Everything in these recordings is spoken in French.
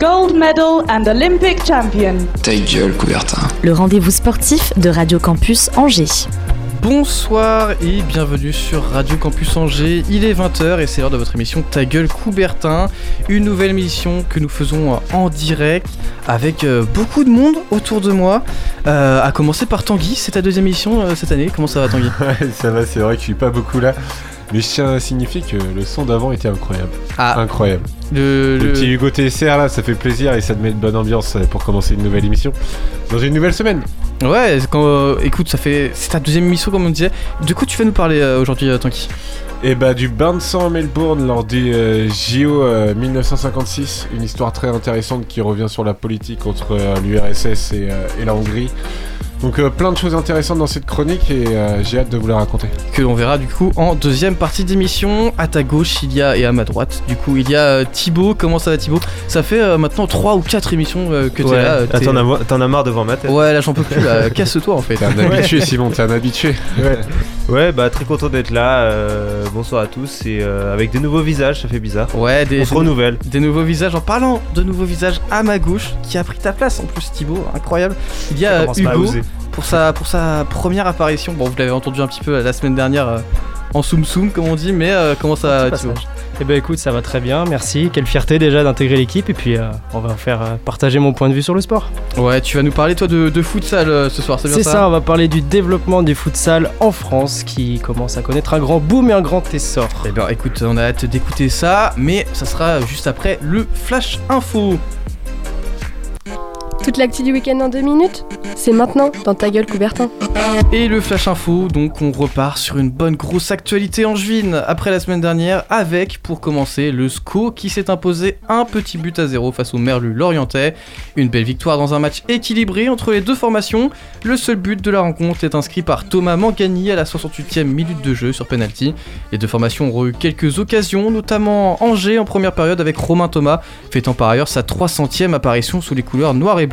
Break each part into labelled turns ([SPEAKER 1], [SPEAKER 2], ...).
[SPEAKER 1] Gold medal and Olympic champion.
[SPEAKER 2] Ta gueule, Coubertin.
[SPEAKER 3] le rendez-vous sportif de Radio Campus Angers.
[SPEAKER 4] Bonsoir et bienvenue sur Radio Campus Angers. Il est 20h et c'est l'heure de votre émission Ta gueule Coubertin. Une nouvelle émission que nous faisons en direct avec euh, beaucoup de monde autour de moi. Euh, à commencer par Tanguy, c'est ta deuxième émission euh, cette année. Comment ça va Tanguy?
[SPEAKER 5] Ouais, ça va, c'est vrai que je suis pas beaucoup là. Mais à signifier que le son d'avant était incroyable.
[SPEAKER 4] Ah,
[SPEAKER 5] Incroyable.
[SPEAKER 4] le,
[SPEAKER 5] Le
[SPEAKER 4] le-
[SPEAKER 5] petit Hugo TSR là, ça fait plaisir et ça te met de bonne ambiance euh, pour commencer une nouvelle émission. Dans une nouvelle semaine.
[SPEAKER 4] Ouais, quand, euh, écoute, ça fait. C'est ta deuxième émission comme on disait. De quoi tu vas nous parler euh, aujourd'hui, euh, Tanguy
[SPEAKER 5] Et bah du bain de sang à Melbourne lors du euh, JO euh, 1956, une histoire très intéressante qui revient sur la politique entre l'URSS et, et la Hongrie. Donc euh, plein de choses intéressantes dans cette chronique et euh, j'ai hâte de vous la raconter.
[SPEAKER 4] que l'on verra du coup en deuxième partie d'émission. À ta gauche, il y a et à ma droite, du coup, il y a euh, Thibaut. Comment ça va Thibaut? Ça fait euh, maintenant 3 ou 4 émissions euh, que t'es là. euh,
[SPEAKER 6] Ah, t'en as, mo- t'en as marre devant ma tête.
[SPEAKER 4] Ouais, là j'en peux plus, là. casse-toi en fait.
[SPEAKER 5] T'es un habitué Simon, t'es un habitué.
[SPEAKER 6] Ouais. Ouais, bah très content d'être là. euh, bonsoir à tous et euh, avec des nouveaux visages, ça fait bizarre.
[SPEAKER 4] Ouais, des,
[SPEAKER 6] On se renouvelle.
[SPEAKER 4] des nouveaux visages. En parlant de nouveaux visages à ma gauche, qui a pris ta place en plus, Thibaut, incroyable. Il y a euh, Hugo. Pour sa, pour sa première apparition. Bon, vous l'avez entendu un petit peu la semaine dernière euh, en soum soum, comme on dit, mais euh, comment ça va,
[SPEAKER 7] Eh ben écoute, ça va très bien, merci. Quelle fierté déjà d'intégrer l'équipe et puis euh, on va faire partager mon point de vue sur le sport.
[SPEAKER 4] Ouais, tu vas nous parler toi de, de futsal ce soir, c'est bien
[SPEAKER 7] C'est
[SPEAKER 4] ça
[SPEAKER 7] ça, on va parler du développement du futsal en France qui commence à connaître un grand boom et un grand essor.
[SPEAKER 4] Eh bien écoute, on a hâte d'écouter ça, mais ça sera juste après le Flash Info.
[SPEAKER 8] Toute l'actu du week-end en deux minutes C'est maintenant dans ta gueule Coubertin.
[SPEAKER 4] Et le Flash Info, donc on repart sur une bonne grosse actualité en juin après la semaine dernière avec, pour commencer, le SCO qui s'est imposé un petit but à zéro face au Merlu Lorientais. Une belle victoire dans un match équilibré entre les deux formations. Le seul but de la rencontre est inscrit par Thomas Mangani à la 68e minute de jeu sur penalty. Les deux formations ont eu quelques occasions, notamment Angers en première période avec Romain Thomas, fêtant par ailleurs sa 300e apparition sous les couleurs noires et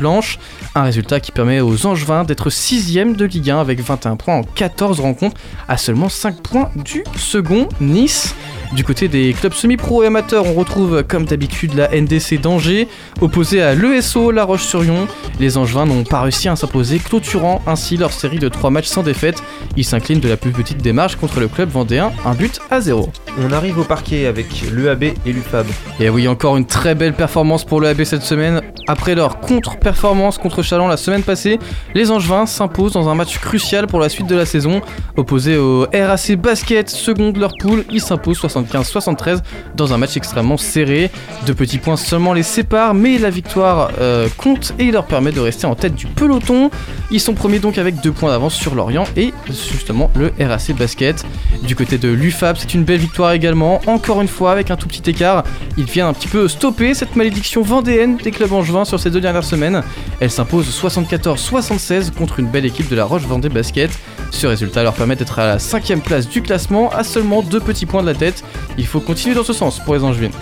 [SPEAKER 4] Un résultat qui permet aux Angevins d'être 6ème de Ligue 1 avec 21 points en 14 rencontres, à seulement 5 points du second Nice. Du côté des clubs semi-pro et amateurs, on retrouve comme d'habitude la NDC d'Angers, opposée à l'ESO La Roche-sur-Yon. Les Angevins n'ont pas réussi à s'imposer, clôturant ainsi leur série de 3 matchs sans défaite. Ils s'inclinent de la plus petite démarche contre le club vendéen, un but à zéro.
[SPEAKER 6] On arrive au parquet avec l'EAB et l'UFAB.
[SPEAKER 4] Et oui, encore une très belle performance pour le AB cette semaine. Après leur contre-performance contre Chalon la semaine passée, les Angevins s'imposent dans un match crucial pour la suite de la saison. Opposés au RAC Basket, second de leur poule, ils s'imposent 75-73 dans un match extrêmement serré. Deux petits points seulement les séparent, mais la victoire euh, compte et leur permet de rester en tête du peloton. Ils sont premiers donc avec deux points d'avance sur Lorient et justement le RAC Basket. Du côté de l'UFAB, c'est une belle victoire également, encore une fois avec un tout petit écart. Ils viennent un petit peu stopper cette malédiction vendéenne des clubs angevins sur ces deux dernières semaines. Elle s'impose 74-76 contre une belle équipe de la Roche Vendée Basket. Ce résultat leur permet d'être à la cinquième place du classement, à seulement deux petits points de la tête. Il faut continuer dans ce sens pour les Angevines.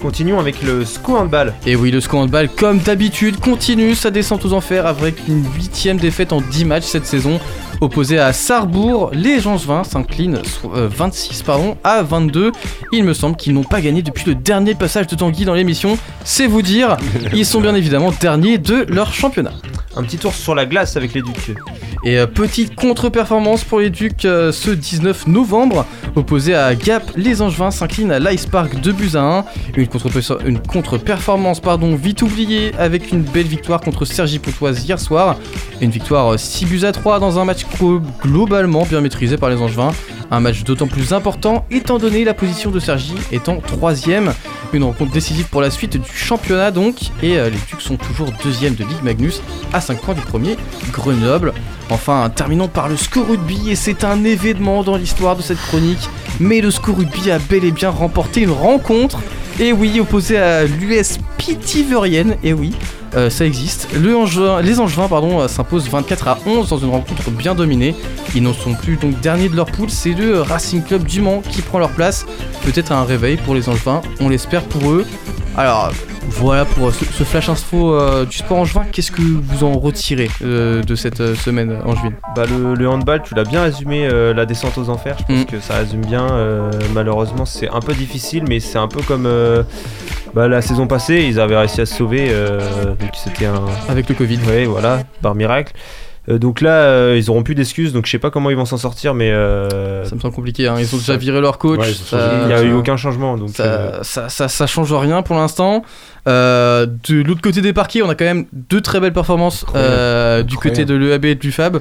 [SPEAKER 6] Continuons avec le SCO handball.
[SPEAKER 4] Et oui, le SCO handball, comme d'habitude, continue sa descente aux enfers avec une huitième défaite en 10 matchs cette saison. Opposé à Sarrebourg, les Angevins s'inclinent so- euh, 26 pardon, à 22. Il me semble qu'ils n'ont pas gagné depuis le dernier passage de Tanguy dans l'émission. C'est vous dire, ils sont bien évidemment derniers de leur championnat.
[SPEAKER 6] Un petit tour sur la glace avec les Ducs.
[SPEAKER 4] Et euh, petite contre-performance pour les Ducs euh, ce 19 novembre. Opposé à Gap, les Angevins s'inclinent à l'Ice Park 2 buts à 1. Une une contre-performance pardon, vite oubliée avec une belle victoire contre Sergi Pontoise hier soir. Une victoire euh, 6 buts à 3 dans un match glo- globalement bien maîtrisé par les Angevins. Un match d'autant plus important étant donné la position de Sergi étant troisième. Une rencontre décisive pour la suite du championnat donc. Et euh, les Ducs sont toujours deuxième de Ligue Magnus à 5 points du premier Grenoble. Enfin, terminons par le SCO Rugby et c'est un événement dans l'histoire de cette chronique. Mais le SCO Rugby a bel et bien remporté une rencontre. Et oui, opposé à l'US Pitiverienne, et oui, euh, ça existe. Angevin- les Angevins pardon, euh, s'imposent 24 à 11 dans une rencontre bien dominée. Ils n'en sont plus donc derniers de leur poule. C'est le Racing Club du Mans qui prend leur place. Peut-être un réveil pour les Angevins, on l'espère pour eux. Alors voilà pour ce, ce flash info euh, du sport angevin. Qu'est-ce que vous en retirez euh, de cette euh, semaine angevine
[SPEAKER 6] Bah le, le handball, tu l'as bien résumé, euh, la descente aux enfers, je pense
[SPEAKER 4] Mm.
[SPEAKER 6] que ça résume bien. malheureusement, c'est un peu difficile, mais c'est un peu comme bah, la saison passée, ils avaient réussi à se sauver, donc c'était un...
[SPEAKER 4] Avec le Covid.
[SPEAKER 6] Ouais, voilà, par miracle. Euh, donc là, euh, ils auront plus d'excuses, donc je sais pas comment ils vont s'en sortir, mais euh,
[SPEAKER 4] Ça me semble compliqué. hein. Ils ont déjà viré leur coach.
[SPEAKER 5] Ouais,
[SPEAKER 4] ça-
[SPEAKER 6] il n'y a eu aucun changement. Donc,
[SPEAKER 4] Ça, ça, ça, ça change rien pour l'instant. Euh, de l'autre côté des parquets, on a quand même deux très belles performances euh, du côté de l'EAB et du FAB.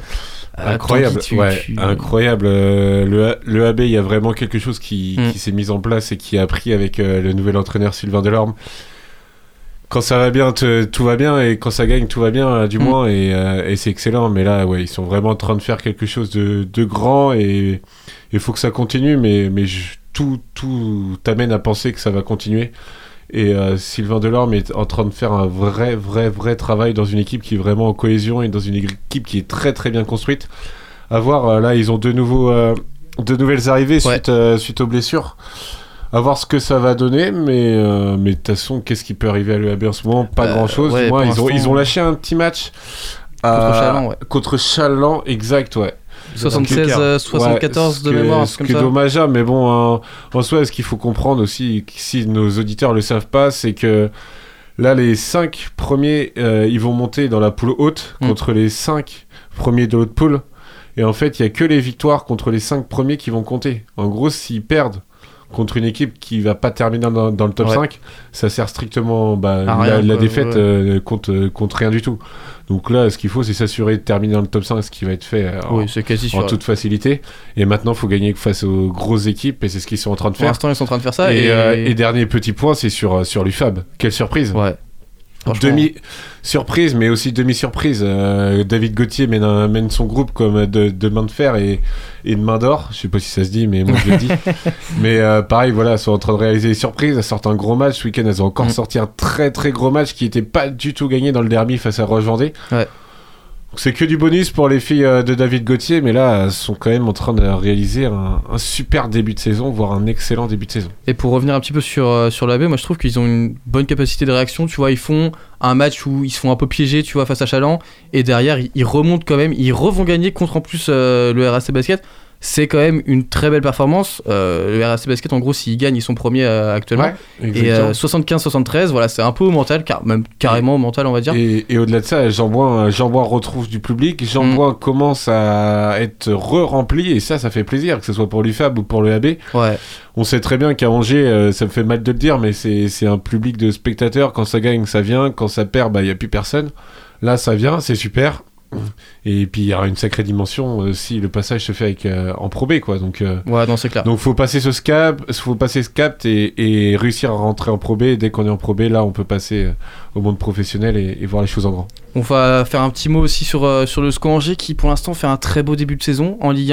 [SPEAKER 4] Euh,
[SPEAKER 5] Incroyable,
[SPEAKER 4] Tanguy, tu-
[SPEAKER 5] ouais,
[SPEAKER 4] tu-
[SPEAKER 5] incroyable. Euh, le, AB, il y a vraiment quelque chose qui,
[SPEAKER 4] Mm.
[SPEAKER 5] qui s'est mis en place et qui a pris avec le nouvel entraîneur Sylvain Delorme. Quand ça va bien, tout va bien, et quand ça gagne, tout va bien, euh, du
[SPEAKER 4] Mm.
[SPEAKER 5] moins, et, euh, et c'est excellent. Mais là, ouais, ils sont vraiment en train de faire quelque chose de, de grand, et il faut que ça continue, mais, mais je- tout, tout t'amène à penser que ça va continuer. Et euh, Sylvain Delorme est en train de faire un vrai, vrai, vrai travail dans une équipe qui est vraiment en cohésion et dans une équipe qui est très, très bien construite. À voir, là, ils ont de, nouveaux, euh, de nouvelles arrivées
[SPEAKER 4] Ouais.
[SPEAKER 5] suite, suite aux blessures. À voir ce que ça va donner, mais euh, mais de toute façon, qu'est-ce qui peut arriver à l'UAB en ce moment? Pas
[SPEAKER 4] Euh,
[SPEAKER 5] grand-chose.
[SPEAKER 4] ouais, pour
[SPEAKER 5] ils, ont, ils ont lâché un petit match.
[SPEAKER 4] Contre
[SPEAKER 5] à-
[SPEAKER 4] Chaland, ouais.
[SPEAKER 5] Contre Chaland, exact, ouais.
[SPEAKER 4] 76, euh, 74
[SPEAKER 5] Ouais,
[SPEAKER 4] de
[SPEAKER 5] que-
[SPEAKER 4] mémoire, un
[SPEAKER 5] Ce qui est dommageable, mais bon, hein, en soi, ce qu'il faut comprendre aussi, si nos auditeurs le savent pas, c'est que là, les 5 premiers, euh, ils vont monter dans la poule haute
[SPEAKER 4] Mm.
[SPEAKER 5] contre les 5 premiers de l'autre poule. Et en fait, il y a que les victoires contre les 5 premiers qui vont compter. En gros, s'ils perdent contre une équipe qui va pas terminer dans, dans le top
[SPEAKER 4] Ouais.
[SPEAKER 5] 5, ça sert strictement bah,
[SPEAKER 4] À
[SPEAKER 5] la,
[SPEAKER 4] rien,
[SPEAKER 5] la
[SPEAKER 4] quoi,
[SPEAKER 5] défaite
[SPEAKER 4] ouais.
[SPEAKER 5] euh, euh, compte rien du tout. Donc là, ce qu'il faut, c'est s'assurer de terminer dans le top 5, ce qui va être fait euh, en-
[SPEAKER 4] Oui, c'est quasi
[SPEAKER 5] en
[SPEAKER 4] sûr.
[SPEAKER 5] toute facilité. Et maintenant, il faut gagner face aux grosses équipes, et c'est ce qu'ils sont en train de
[SPEAKER 4] Pour
[SPEAKER 5] faire.
[SPEAKER 4] l'instant, ils sont en train de faire ça.
[SPEAKER 5] et,
[SPEAKER 4] Et,
[SPEAKER 5] euh, et dernier petit point, c'est sur, sur l'UFAB. Quelle surprise
[SPEAKER 4] Ouais.
[SPEAKER 5] Demi surprise, mais aussi demi surprise. Euh, David Gauthier mène, un- mène son groupe comme de, de main de fer et, et de main d'or. Je sais pas si ça se dit, mais moi je le dis. mais euh, pareil, voilà, elles sont en train de réaliser des surprises. Elles sortent un gros match. Ce week-end, elles ont encore
[SPEAKER 4] Mm.
[SPEAKER 5] sorti un très très gros match qui était pas du tout gagné dans le derby face à Roche Vendée.
[SPEAKER 4] Ouais.
[SPEAKER 5] C'est que du bonus pour les filles euh, de David Gauthier, mais là, elles sont quand même en train de réaliser un, super début de saison, voire un excellent début de saison.
[SPEAKER 4] Et pour revenir un petit peu sur, euh, sur l'AB, moi je trouve qu'ils ont une bonne capacité de réaction. Tu vois, ils font un match où ils se font un peu piéger, tu vois, face à Chaland. Et derrière, ils, ils remontent quand même. Ils revont gagner contre en plus euh, le RAC Basket. C'est quand même une très belle performance. Euh, le RAC Basket, en gros, s'ils gagnent, ils sont premiers euh, actuellement. Et
[SPEAKER 5] exactement.
[SPEAKER 4] euh, 75-73, voilà, c'est un peu au mental, car, même carrément au mental, on va dire.
[SPEAKER 5] Et, et au-delà de ça, Jean-Bois Jean retrouve du public.
[SPEAKER 4] Mm.
[SPEAKER 5] Jean-Bois commence à être re-rempli et ça, ça fait plaisir, que ce soit pour l'UFAB ou pour le AB.
[SPEAKER 4] Ouais.
[SPEAKER 5] On sait très bien qu'à Angers, ça me fait mal de le dire, mais c'est un public de spectateurs. Quand ça gagne, ça vient. Quand ça perd, bah, il n'y a plus personne. Là, ça vient, c'est super. Et puis, il y aura une sacrée dimension euh, si le passage se fait avec, euh, en Pro B, quoi. Donc, euh,
[SPEAKER 4] Ouais, non, c'est clair.
[SPEAKER 5] donc faut passer ce cap, faut passer ce cap et, et réussir à rentrer en Pro B. Et dès qu'on est en Pro B, là, on peut passer euh, au monde professionnel et, et voir les choses en grand.
[SPEAKER 4] On va faire un petit mot aussi sur, sur le SCO Angers qui pour l'instant fait un très beau début de saison en Ligue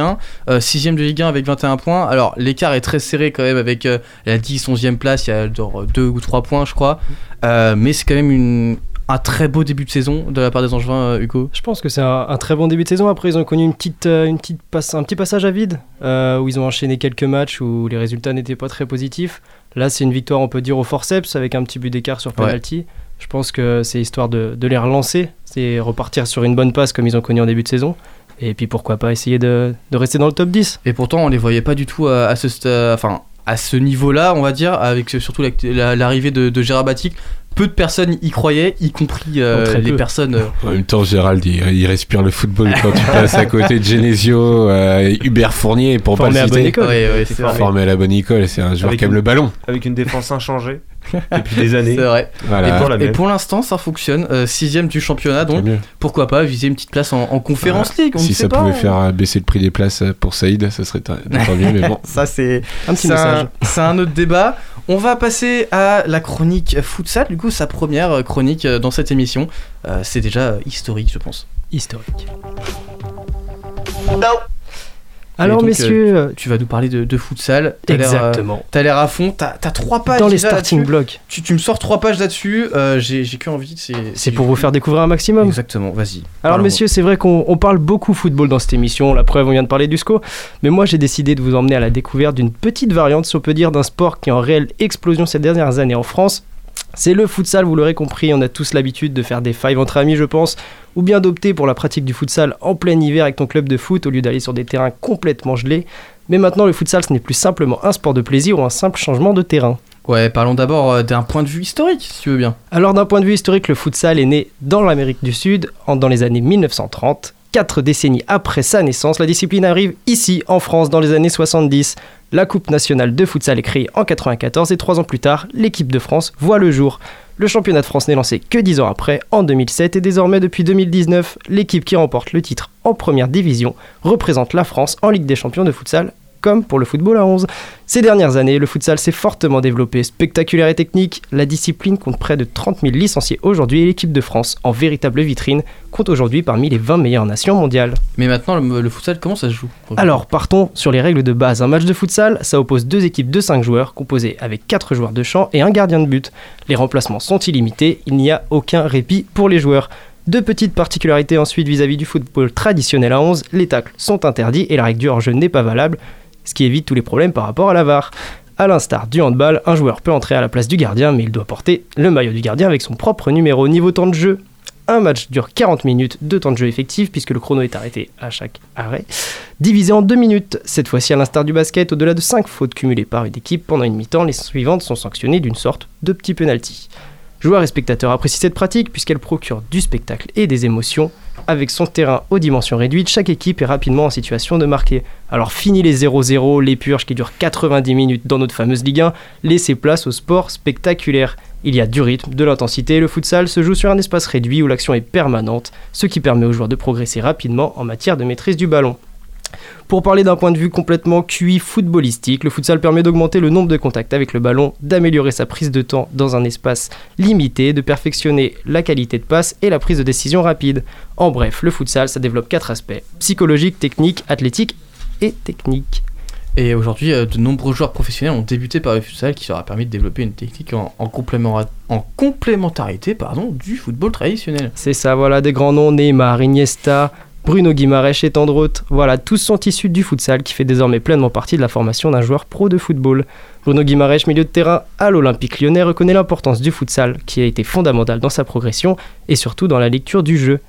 [SPEAKER 4] 1, 6 de Ligue 1 avec 21 points. Alors l'écart est très serré quand même avec la 10, 11e place, il y a genre 2 ou 3 points je crois. Mais c'est quand même une, un très beau début de saison de la part des Angevins, euh, Hugo.
[SPEAKER 7] Je pense que c'est un, un très bon début de saison. Après, ils ont connu une petite, euh, une petite passe, un petit passage à vide euh, où ils ont enchaîné quelques matchs où les résultats n'étaient pas très positifs. Là, c'est une victoire, on peut dire, au forceps avec un petit but d'écart sur penalty. Je pense que c'est histoire de, de les relancer, c'est repartir sur une bonne passe comme ils ont connu en début de saison. Et puis pourquoi pas essayer de, de rester dans le top 10.
[SPEAKER 4] Et pourtant on les voyait pas du tout à, à ce, enfin, à ce niveau-là, on va dire, avec surtout la- la- l'arrivée de, de Gérard Batic. Peu de personnes y croyaient, y compris euh, les
[SPEAKER 7] peu.
[SPEAKER 4] personnes. euh,
[SPEAKER 5] En même temps, Gérald, il, il respire le football quand tu passes à côté de Genesio, euh, Hubert Fournier, pour
[SPEAKER 7] Formé
[SPEAKER 5] pas
[SPEAKER 7] à
[SPEAKER 5] le
[SPEAKER 7] bonne
[SPEAKER 5] citer.
[SPEAKER 7] école.
[SPEAKER 4] Ouais, ouais, c'est
[SPEAKER 6] formé.
[SPEAKER 5] à la bonne école, c'est un joueur
[SPEAKER 6] Avec
[SPEAKER 5] qui aime
[SPEAKER 6] une-
[SPEAKER 5] le ballon.
[SPEAKER 6] Avec une défense inchangée depuis des années.
[SPEAKER 4] C'est vrai.
[SPEAKER 5] Voilà.
[SPEAKER 4] Et pour, l'instant, ça fonctionne. Euh, sixième du championnat, donc pourquoi pas viser une petite place en, en Conférence League on
[SPEAKER 5] si
[SPEAKER 4] ne
[SPEAKER 5] ça
[SPEAKER 4] sait pas.
[SPEAKER 5] pouvait faire euh, baisser le prix des places euh, pour Saïd, ça serait mieux, mais bon.
[SPEAKER 4] Ça, c'est
[SPEAKER 7] Un petit message.
[SPEAKER 4] c'est un autre débat. On va passer à la chronique futsal, du coup, sa première chronique dans cette émission. Euh, c'est déjà historique, je pense.
[SPEAKER 7] Historique. Alors,
[SPEAKER 4] donc,
[SPEAKER 7] messieurs,
[SPEAKER 4] euh, tu vas nous parler de, de futsal. Euh,
[SPEAKER 7] Exactement.
[SPEAKER 4] T'as l'air à fond. T'as as trois pages
[SPEAKER 7] Dans les starting blocks.
[SPEAKER 4] Tu, tu me sors trois pages là-dessus. euh, J'ai j'ai que envie. C'est
[SPEAKER 7] C'est pour vous faire découvrir un maximum.
[SPEAKER 4] Exactement. Vas-y.
[SPEAKER 7] Alors messieurs, c'est vrai qu'on on parle beaucoup football dans cette émission, la preuve on vient de parler du SCO, mais moi j'ai décidé de vous emmener à la découverte d'une petite variante, si on peut dire, d'un sport qui est en réelle explosion ces dernières années en France. C'est le futsal, vous l'aurez compris, on a tous l'habitude de faire des fives entre amis je pense, ou bien d'opter pour la pratique du futsal en plein hiver avec ton club de foot au lieu d'aller sur des terrains complètement gelés. Mais maintenant le futsal ce n'est plus simplement un sport de plaisir ou un simple changement de terrain.
[SPEAKER 4] Ouais, parlons d'abord euh, d'un point de vue historique, si tu veux bien.
[SPEAKER 7] Alors d'un point de vue historique, le futsal est né dans l'Amérique du Sud en- dans les années 1930. Quatre décennies après sa naissance, la discipline arrive ici en France dans les années 70. La Coupe nationale de futsal est créée en 94 et trois ans plus tard, l'équipe de France voit le jour. Le championnat de France n'est lancé que dix ans après, en 2007, et désormais depuis 2019, l'équipe qui remporte le titre en première division représente la France en Ligue des champions de futsal comme pour le football à 11. Ces dernières années, le futsal s'est fortement développé, spectaculaire et technique. La discipline compte près de 30 000 licenciés aujourd'hui et l'équipe de France, en véritable vitrine, compte aujourd'hui parmi les 20 meilleures nations mondiales.
[SPEAKER 4] Mais maintenant, le, le futsal, comment ça se joue
[SPEAKER 7] Alors, partons sur les règles de base. Un match de futsal, ça oppose deux équipes de 5 joueurs, composées avec 4 joueurs de champ et un gardien de but. Les remplacements sont illimités, il n'y a aucun répit pour les joueurs. Deux petites particularités ensuite vis-à-vis du football traditionnel à 11, les tacles sont interdits et la règle du hors-jeu n'est pas valable, ce qui évite tous les problèmes par rapport à la VAR. A l'instar du handball, un joueur peut entrer à la place du gardien, mais il doit porter le maillot du gardien avec son propre numéro. Niveau temps de jeu, un match dure 40 minutes de temps de jeu effectif, puisque le chrono est arrêté à chaque arrêt, divisé en 2 minutes. Cette fois-ci, à l'instar du basket, au-delà de 5 fautes cumulées par une équipe pendant une mi-temps, les suivantes sont sanctionnées d'une sorte de petit penalty. Joueurs et spectateurs apprécient cette pratique puisqu'elle procure du spectacle et des émotions. Avec son terrain aux dimensions réduites, chaque équipe est rapidement en situation de marquer. Alors fini les 0-0, les purges qui durent 90 minutes dans notre fameuse Ligue 1, laissez place au sport spectaculaire. Il y a du rythme, de l'intensité, le futsal se joue sur un espace réduit où l'action est permanente, ce qui permet aux joueurs de progresser rapidement en matière de maîtrise du ballon. Pour parler d'un point de vue complètement QI footballistique, le futsal permet d'augmenter le nombre de contacts avec le ballon, d'améliorer sa prise de temps dans un espace limité, de perfectionner la qualité de passe et la prise de décision rapide. En bref, le futsal, ça développe quatre aspects psychologique, technique, athlétique et technique.
[SPEAKER 4] Et aujourd'hui, euh, de nombreux joueurs professionnels ont débuté par le futsal qui leur a permis de développer une technique en, en complément- en complémentarité pardon, du football traditionnel.
[SPEAKER 7] C'est ça, voilà, des grands noms, Neymar, Iniesta, Bruno Guimaraes et tant. Voilà, tous sont issus du futsal qui fait désormais pleinement partie de la formation d'un joueur pro de football. Bruno Guimaraes, milieu de terrain à l'Olympique lyonnais, reconnaît l'importance du futsal qui a été fondamental dans sa progression et surtout dans la lecture du jeu.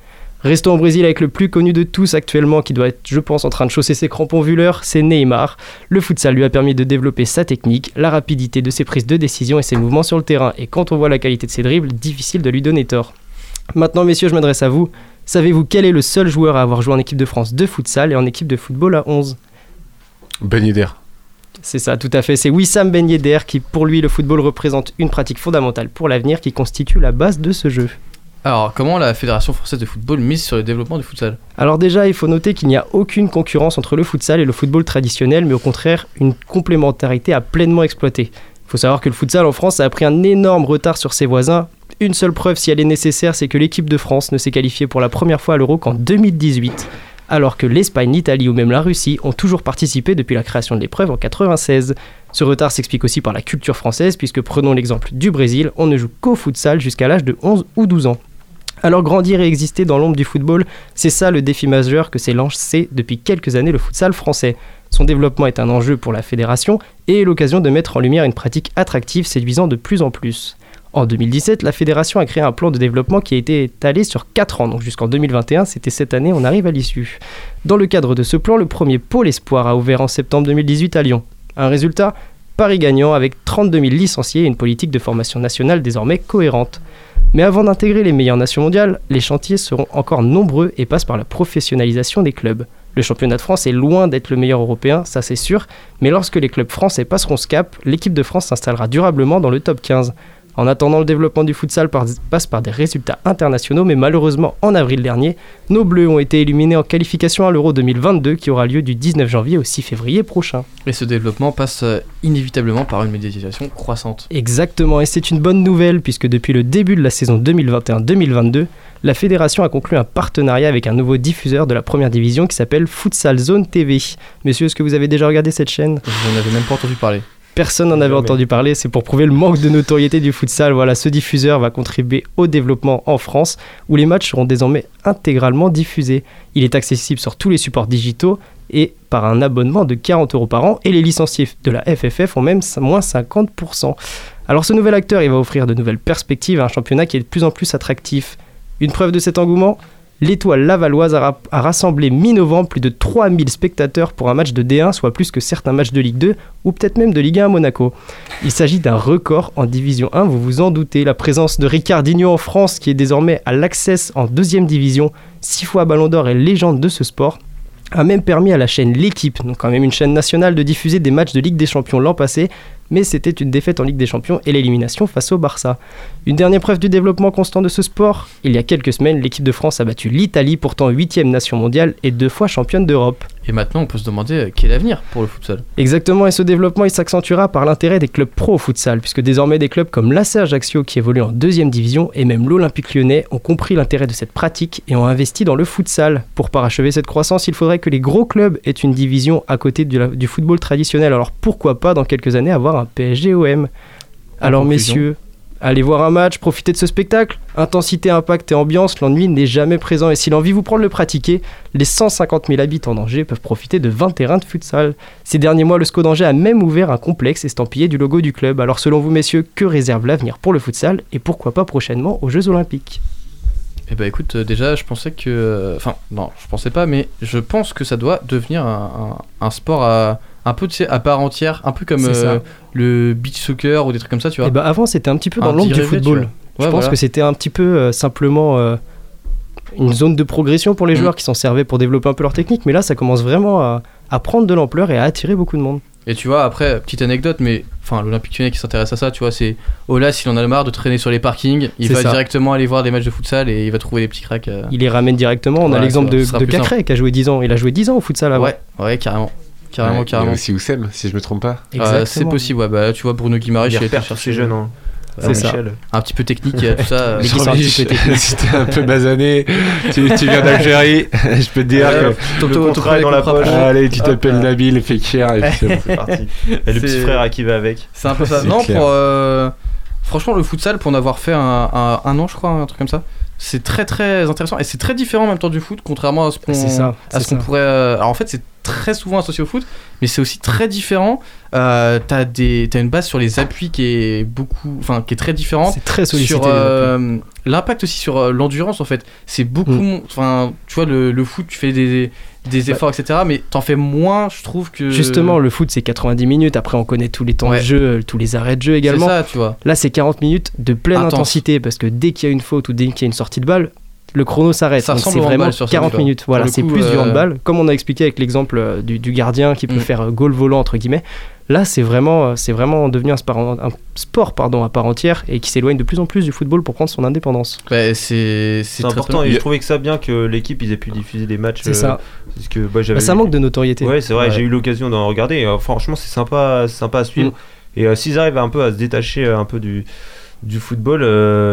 [SPEAKER 7] Restons au Brésil avec le plus connu de tous actuellement qui doit être, je pense, en train de chausser ses crampons vu l'heure, c'est Neymar. Le futsal lui a permis de développer sa technique, la rapidité de ses prises de décision et ses mouvements sur le terrain. Et quand on voit la qualité de ses dribbles, difficile de lui donner tort. Maintenant, messieurs, je m'adresse à vous. Savez-vous quel est le seul joueur à avoir joué en équipe de France de futsal et en équipe de football à 11
[SPEAKER 5] Ben Yedder.
[SPEAKER 7] C'est ça, tout à fait. C'est Wissam Ben Yedder qui, pour lui, le football représente une pratique fondamentale pour l'avenir qui constitue la base de ce jeu.
[SPEAKER 4] Alors, comment la Fédération française de football mise sur le développement du futsal?
[SPEAKER 7] Alors déjà, il faut noter qu'il n'y a aucune concurrence entre le futsal et le football traditionnel, mais au contraire, une complémentarité à pleinement exploiter. Il faut savoir que le futsal en France a pris un énorme retard sur ses voisins. Une seule preuve, si elle est nécessaire, c'est que l'équipe de France ne s'est qualifiée pour la première fois à l'Euro qu'en 2018, alors que l'Espagne, l'Italie ou même la Russie ont toujours participé depuis la création de l'épreuve en 96. Ce retard s'explique aussi par la culture française, puisque prenons l'exemple du Brésil, on ne joue qu'au futsal jusqu'à l'âge de 11 ou 12 ans. Alors grandir et exister dans l'ombre du football, c'est ça le défi majeur que s'est lancé depuis quelques années le futsal français. Son développement est un enjeu pour la fédération et l'occasion de mettre en lumière une pratique attractive séduisant de plus en plus. En 2017, la fédération a créé un plan de développement qui a été étalé sur 4 ans, donc jusqu'en 2021, c'était cette année, on arrive à l'issue. Dans le cadre de ce plan, le premier pôle espoir a ouvert en septembre 2018 à Lyon. Un résultat Paris gagnant avec 32 000 licenciés et une politique de formation nationale désormais cohérente. Mais avant d'intégrer les meilleures nations mondiales, les chantiers seront encore nombreux et passent par la professionnalisation des clubs. Le championnat de France est loin d'être le meilleur européen, ça c'est sûr, mais lorsque les clubs français passeront ce cap, l'équipe de France s'installera durablement dans le top 15. En attendant, le développement du futsal passe par des résultats internationaux, mais malheureusement, en avril dernier, nos Bleus ont été éliminés en qualification à l'Euro 2022 qui aura lieu du 19 janvier au 6 février prochain.
[SPEAKER 4] Et ce développement passe euh, inévitablement par une médiatisation croissante.
[SPEAKER 7] Exactement, et c'est une bonne nouvelle puisque depuis le début de la saison 2021-2022, la fédération a conclu un partenariat avec un nouveau diffuseur de la première division qui s'appelle Futsal Zone TV. Messieurs, est-ce que vous avez déjà regardé cette chaîne?
[SPEAKER 4] Je n'en avais même pas entendu parler.
[SPEAKER 7] Personne n'en avait entendu parler, c'est pour prouver le manque de notoriété du futsal. Voilà, ce diffuseur va contribuer au développement en France, où les matchs seront désormais intégralement diffusés. Il est accessible sur tous les supports digitaux et par un abonnement de 40 euros par an, et les licenciés de la FFF ont même moins 50%. Alors ce nouvel acteur, il va offrir de nouvelles perspectives à un championnat qui est de plus en plus attractif. Une preuve de cet engouement? L'étoile lavalloise a, rassemblé mi-novembre plus de 3000 spectateurs pour un match de D1, soit plus que certains matchs de Ligue 2 ou peut-être même de Ligue 1 à Monaco. Il s'agit d'un record en Division 1, vous vous en doutez. La présence de Ricardinho en France, qui est désormais à l'Access en deuxième division, six fois Ballon d'Or et légende de ce sport, a même permis à la chaîne L'équipe, donc quand même une chaîne nationale, de diffuser des matchs de Ligue des Champions l'an passé, mais c'était une défaite en Ligue des Champions et l'élimination face au Barça. Une dernière preuve du développement constant de ce sport, il y a quelques semaines, l'équipe de France a battu l'Italie, pourtant 8 nation mondiale et deux fois championne d'Europe.
[SPEAKER 4] Et maintenant, on peut se demander euh, quel avenir pour le futsal?
[SPEAKER 7] Exactement, et ce développement il s'accentuera par l'intérêt des clubs pro au futsal, puisque désormais des clubs comme l'AC Ajaccio qui évolue en deuxième division et même l'Olympique lyonnais ont compris l'intérêt de cette pratique et ont investi dans le futsal. Pour parachever cette croissance, il faudrait que les gros clubs aient une division à côté du, du football traditionnel. Alors pourquoi pas dans quelques années avoir un PSG-OM Alors messieurs, Allez voir un match, profitez de ce spectacle. Intensité, impact et ambiance, l'ennui n'est jamais présent. Et si l'envie vous prend de le pratiquer, les 150 000 habitants d'Angers peuvent profiter de 20 terrains de futsal. Ces derniers mois, le SCO d'Angers a même ouvert un complexe estampillé du logo du club. Alors selon vous, messieurs, que réserve l'avenir pour le futsal et pourquoi pas prochainement aux Jeux Olympiques?
[SPEAKER 4] Eh ben écoute, euh, déjà je pensais que... Euh, enfin, non, je pensais pas, mais je pense que ça doit devenir un sport à un peu à part entière, un peu comme euh, le beach soccer ou des trucs comme ça, tu vois.
[SPEAKER 7] Et eh bah ben, avant, c'était un petit peu dans l'ombre du football. je pense que c'était un petit peu euh, simplement euh, une zone de progression pour les mm. joueurs qui s'en servaient pour développer un peu leur technique, mais là, ça commence vraiment à, à prendre de l'ampleur et à attirer beaucoup de monde.
[SPEAKER 4] Et tu vois, après, petite anecdote, mais enfin, l'Olympique lyonnais qui s'intéresse à ça, tu vois, c'est Ola, s'il en a marre de traîner sur les parkings, il va directement aller voir des matchs de futsal et il va trouver des petits cracks.
[SPEAKER 7] Il les ramène directement. On a l'exemple de, de Cacré qui a joué 10 ans. Il a joué 10 ans au futsal avant.
[SPEAKER 4] Ouais, ouais, carrément. Carrément, carrément. Y
[SPEAKER 5] a aussi Oussem, si je me trompe pas.
[SPEAKER 4] Euh, c'est possible, ouais. Bah, tu vois, Bruno Guimaraes,
[SPEAKER 6] il été chercher jeune. Hein.
[SPEAKER 4] C'est ça. Un petit peu technique, tout ça.
[SPEAKER 5] Mais qui un petit peu technique. Si t'es un peu basané, tu, tu viens d'Algérie, je peux te dire que
[SPEAKER 6] le contrat est dans la poche.
[SPEAKER 5] Allez, tu t'appelles Nabil, Fekir, et puis
[SPEAKER 6] c'est parti. Et le petit frère à qui va avec.
[SPEAKER 4] C'est un peu ça. Non, pour. Euh, franchement, le futsal, pour en avoir fait un, un, an, je crois, un truc comme ça, c'est très très intéressant et c'est très différent en même temps du foot, contrairement à ce qu'on pourrait. Euh, alors en fait, c'est très souvent associé au foot, mais c'est aussi très différent. Euh, t'as des as une base sur les appuis qui est beaucoup, enfin qui est très différente.
[SPEAKER 7] C'est très sollicité.
[SPEAKER 4] Sur euh, l'impact aussi sur euh, l'endurance en fait, c'est beaucoup. Mm. Enfin, tu vois le, le, foot, tu fais des, des efforts, etc. Mais t'en fais moins, je trouve que.
[SPEAKER 7] Justement, le foot c'est 90 minutes. Après, on connaît tous les temps de jeu, tous les arrêts de jeu également.
[SPEAKER 4] Ça, tu vois.
[SPEAKER 7] Là, c'est 40 minutes de pleine intensité parce que dès qu'il y a une faute ou dès qu'il y a une sortie de balle, le chrono s'arrête. c'est vraiment 40 minutes. Voilà, c'est plus du euh, handball, comme on a expliqué avec l'exemple euh, du, gardien qui peut mm. faire euh, goal volant entre guillemets. Là, c'est vraiment, c'est vraiment devenu un sport, un sport pardon, à part entière et qui s'éloigne de plus en plus du football pour prendre son indépendance.
[SPEAKER 4] Bah, c'est
[SPEAKER 6] important et je trouvais que ça bien que l'équipe ils aient pu diffuser des matchs.
[SPEAKER 7] C'est ça.
[SPEAKER 6] Parce que bah, bah,
[SPEAKER 7] ça manque de notoriété.
[SPEAKER 6] Ouais, c'est vrai. J'ai eu l'occasion d'en regarder. franchement, c'est sympa, sympa à suivre. Mm. Et s'ils arrivent un peu à se détacher un peu du du football,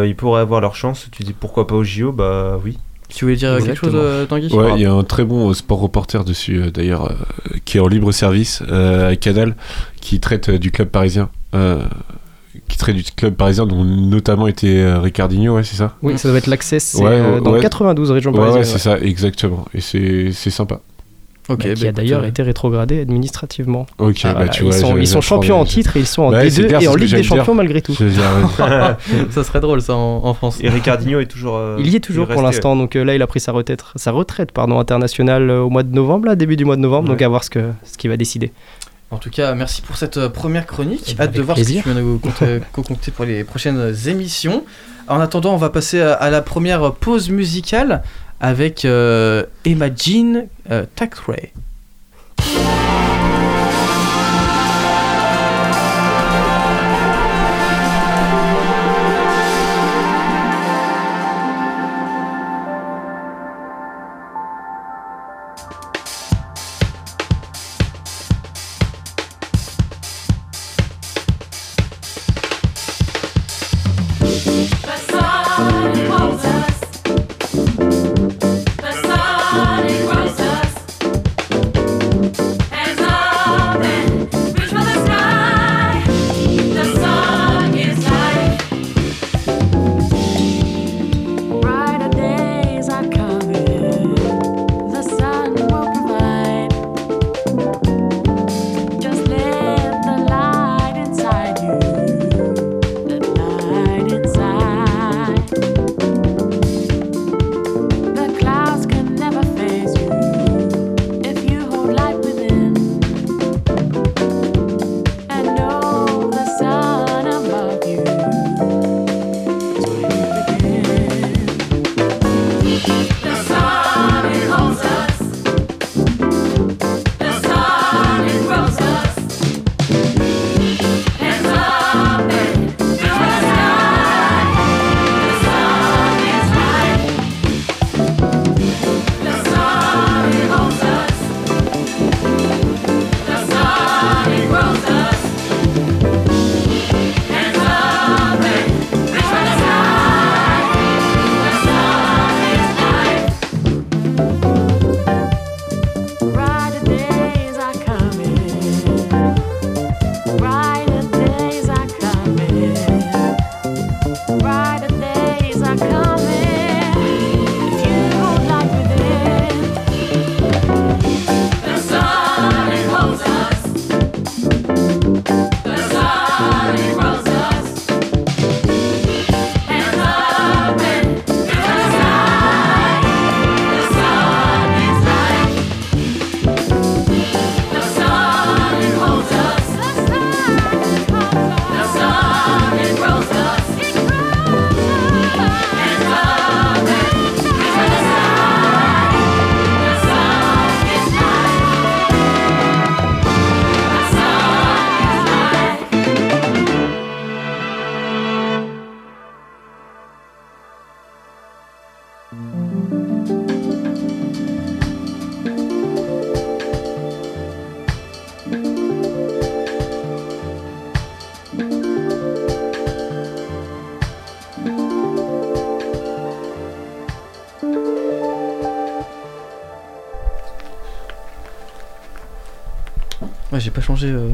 [SPEAKER 6] ils pourraient avoir leur chance. Tu dis pourquoi pas au JO Bah oui.
[SPEAKER 4] Tu voulais dire quelque chose, euh, Tanguy?
[SPEAKER 5] Ouais, il y a un très bon euh, sport reporter dessus, euh, d'ailleurs, qui est en libre service à Canal, qui traite du club parisien. qui traite du club parisien, dont notamment était Ricardinho, ouais, c'est ça?
[SPEAKER 7] Oui, ça doit être l'Access, dans 92 régions parisiennes.
[SPEAKER 5] Ouais, c'est ça, exactement. Et c'est sympa.
[SPEAKER 7] Okay, bah, qui a d'ailleurs été rétrogradé administrativement.
[SPEAKER 5] Ok, ah, bah, tu
[SPEAKER 7] ils, sont, ils sont, champions en titre et ils sont en D2 et en Ligue des Champions malgré tout.
[SPEAKER 4] ça serait drôle ça en, France.
[SPEAKER 6] Et Ricardinho est toujours. Euh,
[SPEAKER 7] il y est toujours pour l'instant, donc euh, là il a pris sa retraite, sa retraite pardon, internationale euh, au mois de novembre, là, début du mois de novembre, donc à voir ce qu'il ce qui va décider.
[SPEAKER 4] En tout cas, merci pour cette première chronique. Eh ben, Hâte de voir ce que tu viens de concocter pour les prochaines émissions. En attendant, on va passer à la première pause musicale avec euh, Imagine euh, changé. euh.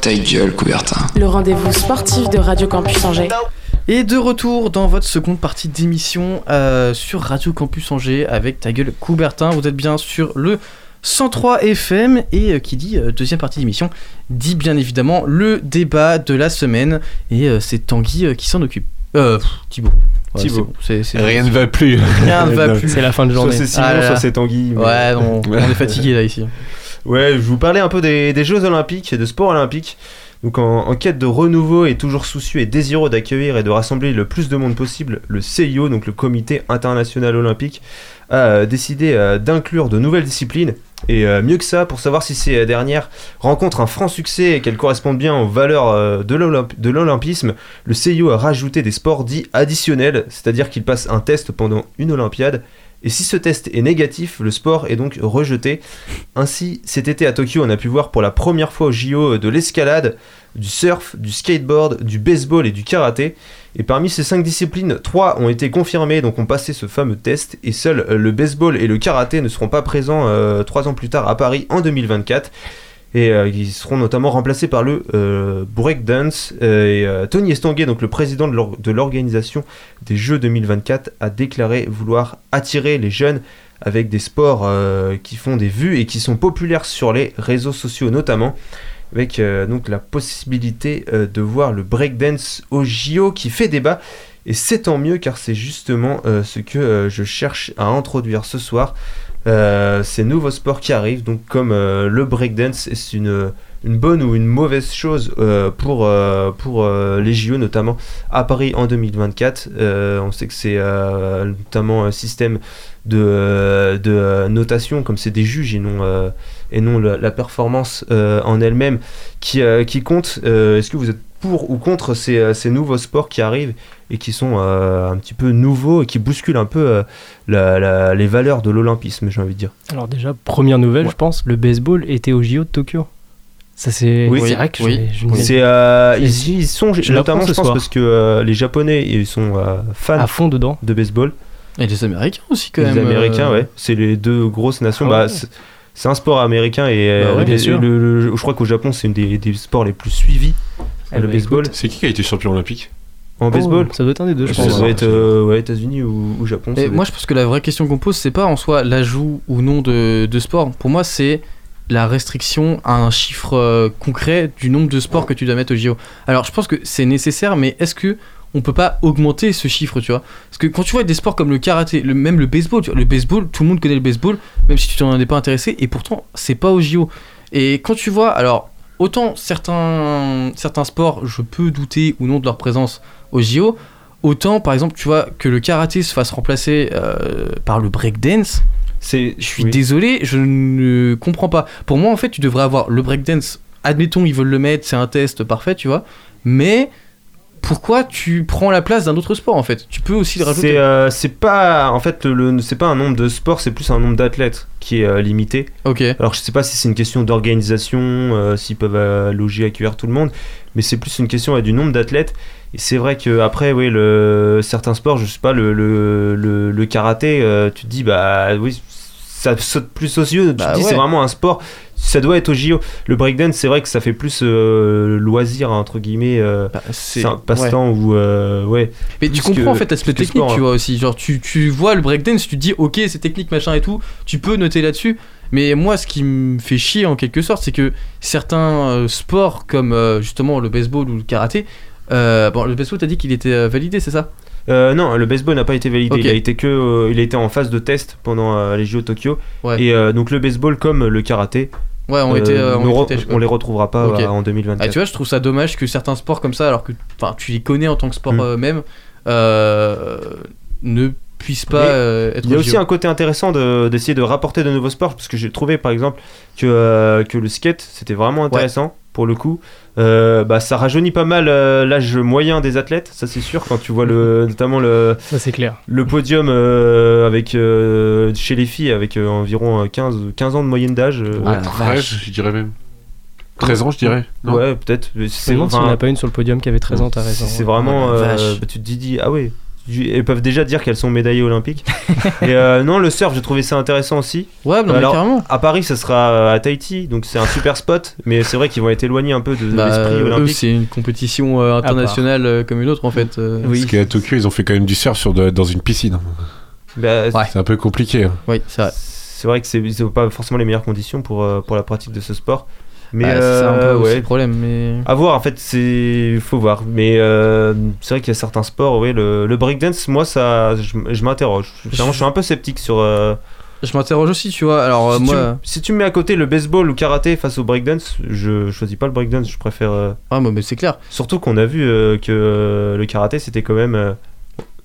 [SPEAKER 2] Ta gueule, Coubertin.
[SPEAKER 3] Le rendez-vous sportif de Radio Campus Angers.
[SPEAKER 4] Et de retour dans votre seconde partie d'émission euh, sur Radio Campus Angers avec ta gueule Coubertin. Vous êtes bien sur le 103 FM et euh, qui dit euh, deuxième partie d'émission dit bien évidemment le débat de la semaine et euh, c'est Tanguy euh, qui s'en occupe. Euh, pff, Thibaut. Ouais,
[SPEAKER 5] Thibaut.
[SPEAKER 4] c'est bon, c'est- c'est-
[SPEAKER 5] Rien ne va plus.
[SPEAKER 4] Rien ne va plus.
[SPEAKER 7] C'est la fin de
[SPEAKER 6] Soit
[SPEAKER 7] journée.
[SPEAKER 6] c'est Simon,
[SPEAKER 4] Ah là
[SPEAKER 6] soit c'est Tanguy. mais-
[SPEAKER 4] Ouais, non, on est fatigué là ici.
[SPEAKER 6] Ouais, je vous parlais un peu des, Jeux Olympiques et de sport olympique. Donc en, en quête de renouveau et toujours soucieux et désireux d'accueillir et de rassembler le plus de monde possible, le CIO, donc le Comité International Olympique, a euh, décidé euh, d'inclure de nouvelles disciplines. Et euh, mieux que ça, pour savoir si ces dernières rencontrent un franc succès et qu'elles correspondent bien aux valeurs de l'Olymp- de l'Olympisme, le CIO a rajouté des sports dits additionnels, c'est-à-dire qu'il passe un test pendant une Olympiade. Et si ce test est négatif, le sport est donc rejeté. Ainsi, cet été à Tokyo, on a pu voir pour la première fois au JO de l'escalade, du surf, du skateboard, du baseball et du karaté. Et parmi ces cinq disciplines, trois ont été confirmées, donc ont passé ce fameux test. Et seuls euh, le baseball et le karaté ne seront pas présents euh, trois ans plus tard à Paris en 2024. Et euh, ils seront notamment remplacés par le euh, breakdance. Euh, et Tony Estanguet, donc le président de l'or- de l'organisation des Jeux 2024, a déclaré vouloir attirer les jeunes avec des sports qui font des vues et qui sont populaires sur les réseaux sociaux notamment avec donc la possibilité de voir le breakdance au JO qui fait débat et c'est tant mieux car c'est justement ce que je cherche à introduire ce soir euh, ces nouveaux sports qui arrivent donc comme euh, le breakdance est une une bonne ou une mauvaise chose euh, pour, pour les JO, notamment à Paris en 2024. Euh, on sait que c'est notamment un système de, de notation, comme c'est des juges et non, et non la, la performance en elle-même qui, qui compte. Est-ce que vous êtes pour ou contre ces, ces nouveaux sports qui arrivent et qui sont euh, un petit peu nouveaux et qui bousculent un peu euh, la- la- les valeurs de l'olympisme, j'ai envie de dire
[SPEAKER 7] Alors déjà, première nouvelle, je pense, le baseball était au JO de Tokyo. Ça c'est
[SPEAKER 6] Oui,
[SPEAKER 7] vrai que
[SPEAKER 6] oui. C'est, euh, ils, ils sont
[SPEAKER 7] Je
[SPEAKER 6] notamment, je pense,
[SPEAKER 7] soir.
[SPEAKER 6] parce que euh, les Japonais, ils sont euh, fans
[SPEAKER 7] à fond dedans.
[SPEAKER 6] de baseball.
[SPEAKER 4] Et les Américains aussi quand
[SPEAKER 6] les
[SPEAKER 4] même.
[SPEAKER 6] Américains,
[SPEAKER 4] euh,
[SPEAKER 6] ouais. C'est les deux grosses nations.
[SPEAKER 7] Ah
[SPEAKER 6] Bah,
[SPEAKER 7] ouais.
[SPEAKER 6] c'est- c'est un sport américain et
[SPEAKER 4] Bah ouais,
[SPEAKER 6] les-
[SPEAKER 7] bien sûr.
[SPEAKER 6] le- le- je crois qu'au Japon, c'est une des, des sports les plus suivis.
[SPEAKER 7] Eh
[SPEAKER 6] le
[SPEAKER 7] bah,
[SPEAKER 6] baseball.
[SPEAKER 5] C'est qui qui a été champion olympique?
[SPEAKER 6] En baseball,
[SPEAKER 7] Oh, ça doit être un des deux, je
[SPEAKER 6] ça
[SPEAKER 7] pense.
[SPEAKER 6] doit être euh, ouais, États-Unis ou, ou Japon. ça
[SPEAKER 4] Et moi,
[SPEAKER 6] être-
[SPEAKER 4] je pense que la vraie question qu'on pose, c'est pas en soi l'ajout ou non de, de sport. Pour moi, c'est la restriction à un chiffre euh, concret du nombre de sports que tu dois mettre au JO. Alors, je pense que c'est nécessaire, mais est-ce que on peut pas augmenter ce chiffre, tu vois? Parce que quand tu vois des sports comme le karaté, le, même le baseball, tu vois, le baseball, tout le monde connaît le baseball, même si tu t'en es pas intéressé, et pourtant, c'est pas au JO. Et quand tu vois, alors, autant certains, certains sports, je peux douter ou non de leur présence au JO, autant, par exemple, tu vois, que le karaté se fasse remplacer euh, par le breakdance, je suis
[SPEAKER 6] oui.
[SPEAKER 4] désolé, je ne comprends pas. Pour moi, en fait, tu devrais avoir le breakdance. Admettons, ils veulent le mettre, c'est un test parfait, tu vois. Mais pourquoi tu prends la place d'un autre sport, en fait? Tu peux aussi le rajouter.
[SPEAKER 6] C'est euh, pas en fait le, c'est pas un nombre de sports, c'est plus un nombre d'athlètes qui est euh, limité.
[SPEAKER 4] Ok.
[SPEAKER 6] Alors je sais pas si c'est une question d'organisation, euh, s'ils peuvent loger, accueillir tout le monde, mais c'est plus une question ouais, du nombre d'athlètes. Et c'est vrai que après, oui, le, certains sports, je sais pas, le, le, le, le karaté, tu te dis, bah oui, ça saute plus aux yeux. Tu
[SPEAKER 4] Bah
[SPEAKER 6] te dis,
[SPEAKER 4] ouais.
[SPEAKER 6] c'est vraiment un sport, ça doit être au JO. Le breakdance, c'est vrai que ça fait plus euh, loisir, entre guillemets. euh,
[SPEAKER 4] Bah,
[SPEAKER 6] c'est un passe-temps ou euh, ouais.
[SPEAKER 4] Mais tu comprends
[SPEAKER 6] que-
[SPEAKER 4] en fait l'aspect technique,
[SPEAKER 6] sport,
[SPEAKER 4] tu
[SPEAKER 6] hein.
[SPEAKER 4] vois aussi. Genre, tu, tu vois le breakdance, tu te dis, ok, c'est technique, machin et tout, tu peux noter là-dessus. Mais moi, ce qui me fait chier en quelque sorte, c'est que certains euh, sports comme euh, justement le baseball ou le karaté, euh, bon, le baseball, t'as dit qu'il était euh, validé, c'est ça?
[SPEAKER 6] Euh, non, le baseball n'a pas été validé. Il a été que, euh, il a été en phase de test pendant euh, les JO Tokyo.
[SPEAKER 4] Ouais.
[SPEAKER 6] Et euh, donc le baseball comme le karaté,
[SPEAKER 4] Ouais, on était. était
[SPEAKER 6] les retrouvera pas euh, en 2024.
[SPEAKER 4] Ah, tu vois, je trouve ça dommage que certains sports comme ça, alors que tu les connais en tant que sport
[SPEAKER 6] Mm.
[SPEAKER 4] même, ne puissent pas être
[SPEAKER 6] Il y a
[SPEAKER 4] au
[SPEAKER 6] aussi un côté intéressant de- d'essayer de, rapporter de nouveaux sports parce que j'ai trouvé par exemple que, que le skate c'était vraiment intéressant pour le coup. Euh, bah, ça rajeunit pas mal euh, l'âge moyen des athlètes, ça c'est sûr, quand tu vois le, notamment le,
[SPEAKER 7] Ça, c'est clair.
[SPEAKER 6] le podium euh, avec, euh, chez les filles avec euh, environ 15, 15 ans de moyenne d'âge. euh,
[SPEAKER 4] Ah, la
[SPEAKER 5] 13, je dirais même. 13 ans, je dirais. Non
[SPEAKER 6] ouais, peut-être.
[SPEAKER 7] C'est bon s'il n'y en a pas une sur le podium qui avait 13 ans, t'as raison.
[SPEAKER 6] C'est vraiment.
[SPEAKER 4] Oh
[SPEAKER 6] euh, bah, tu te dis, dis, ah ouais. Elles peuvent déjà dire qu'elles sont médaillées olympiques. Et euh, non, le surf, j'ai trouvé ça intéressant aussi.
[SPEAKER 4] Ouais, non, mais
[SPEAKER 6] Alors,
[SPEAKER 4] carrément.
[SPEAKER 6] À Paris, ça sera euh, à Tahiti, donc c'est un super spot. Mais c'est vrai qu'ils vont être éloignés un peu de
[SPEAKER 4] Bah,
[SPEAKER 6] l'esprit olympique.
[SPEAKER 4] c'est une compétition euh, internationale euh, comme une autre en fait. euh.
[SPEAKER 5] Parce qu'à Tokyo, ils ont fait quand même du surf sur de- dans une piscine.
[SPEAKER 6] Bah,
[SPEAKER 4] Ouais.
[SPEAKER 5] C'est un peu compliqué. hein.
[SPEAKER 4] Oui, c'est vrai.
[SPEAKER 6] C'est vrai que c'est pas forcément les meilleures conditions pour, euh, pour la pratique de ce sport. Mais
[SPEAKER 4] Bah, c'est
[SPEAKER 6] euh, ouais.
[SPEAKER 4] le problème. Mais...
[SPEAKER 6] À voir, en fait, c'est. Faut voir. Mais euh, c'est vrai qu'il y a certains sports, oui, le, le breakdance, moi, ça. Je, je m'interroge. Clairement, je suis un peu sceptique sur. euh,
[SPEAKER 4] Je m'interroge aussi, tu vois. Alors,
[SPEAKER 6] si,
[SPEAKER 4] moi.
[SPEAKER 6] tu, si tu me mets à côté le baseball ou karaté face au breakdance, je choisis pas le breakdance, je préfère.
[SPEAKER 4] Ah, mais c'est clair.
[SPEAKER 6] Surtout qu'on a vu que le karaté, c'était quand même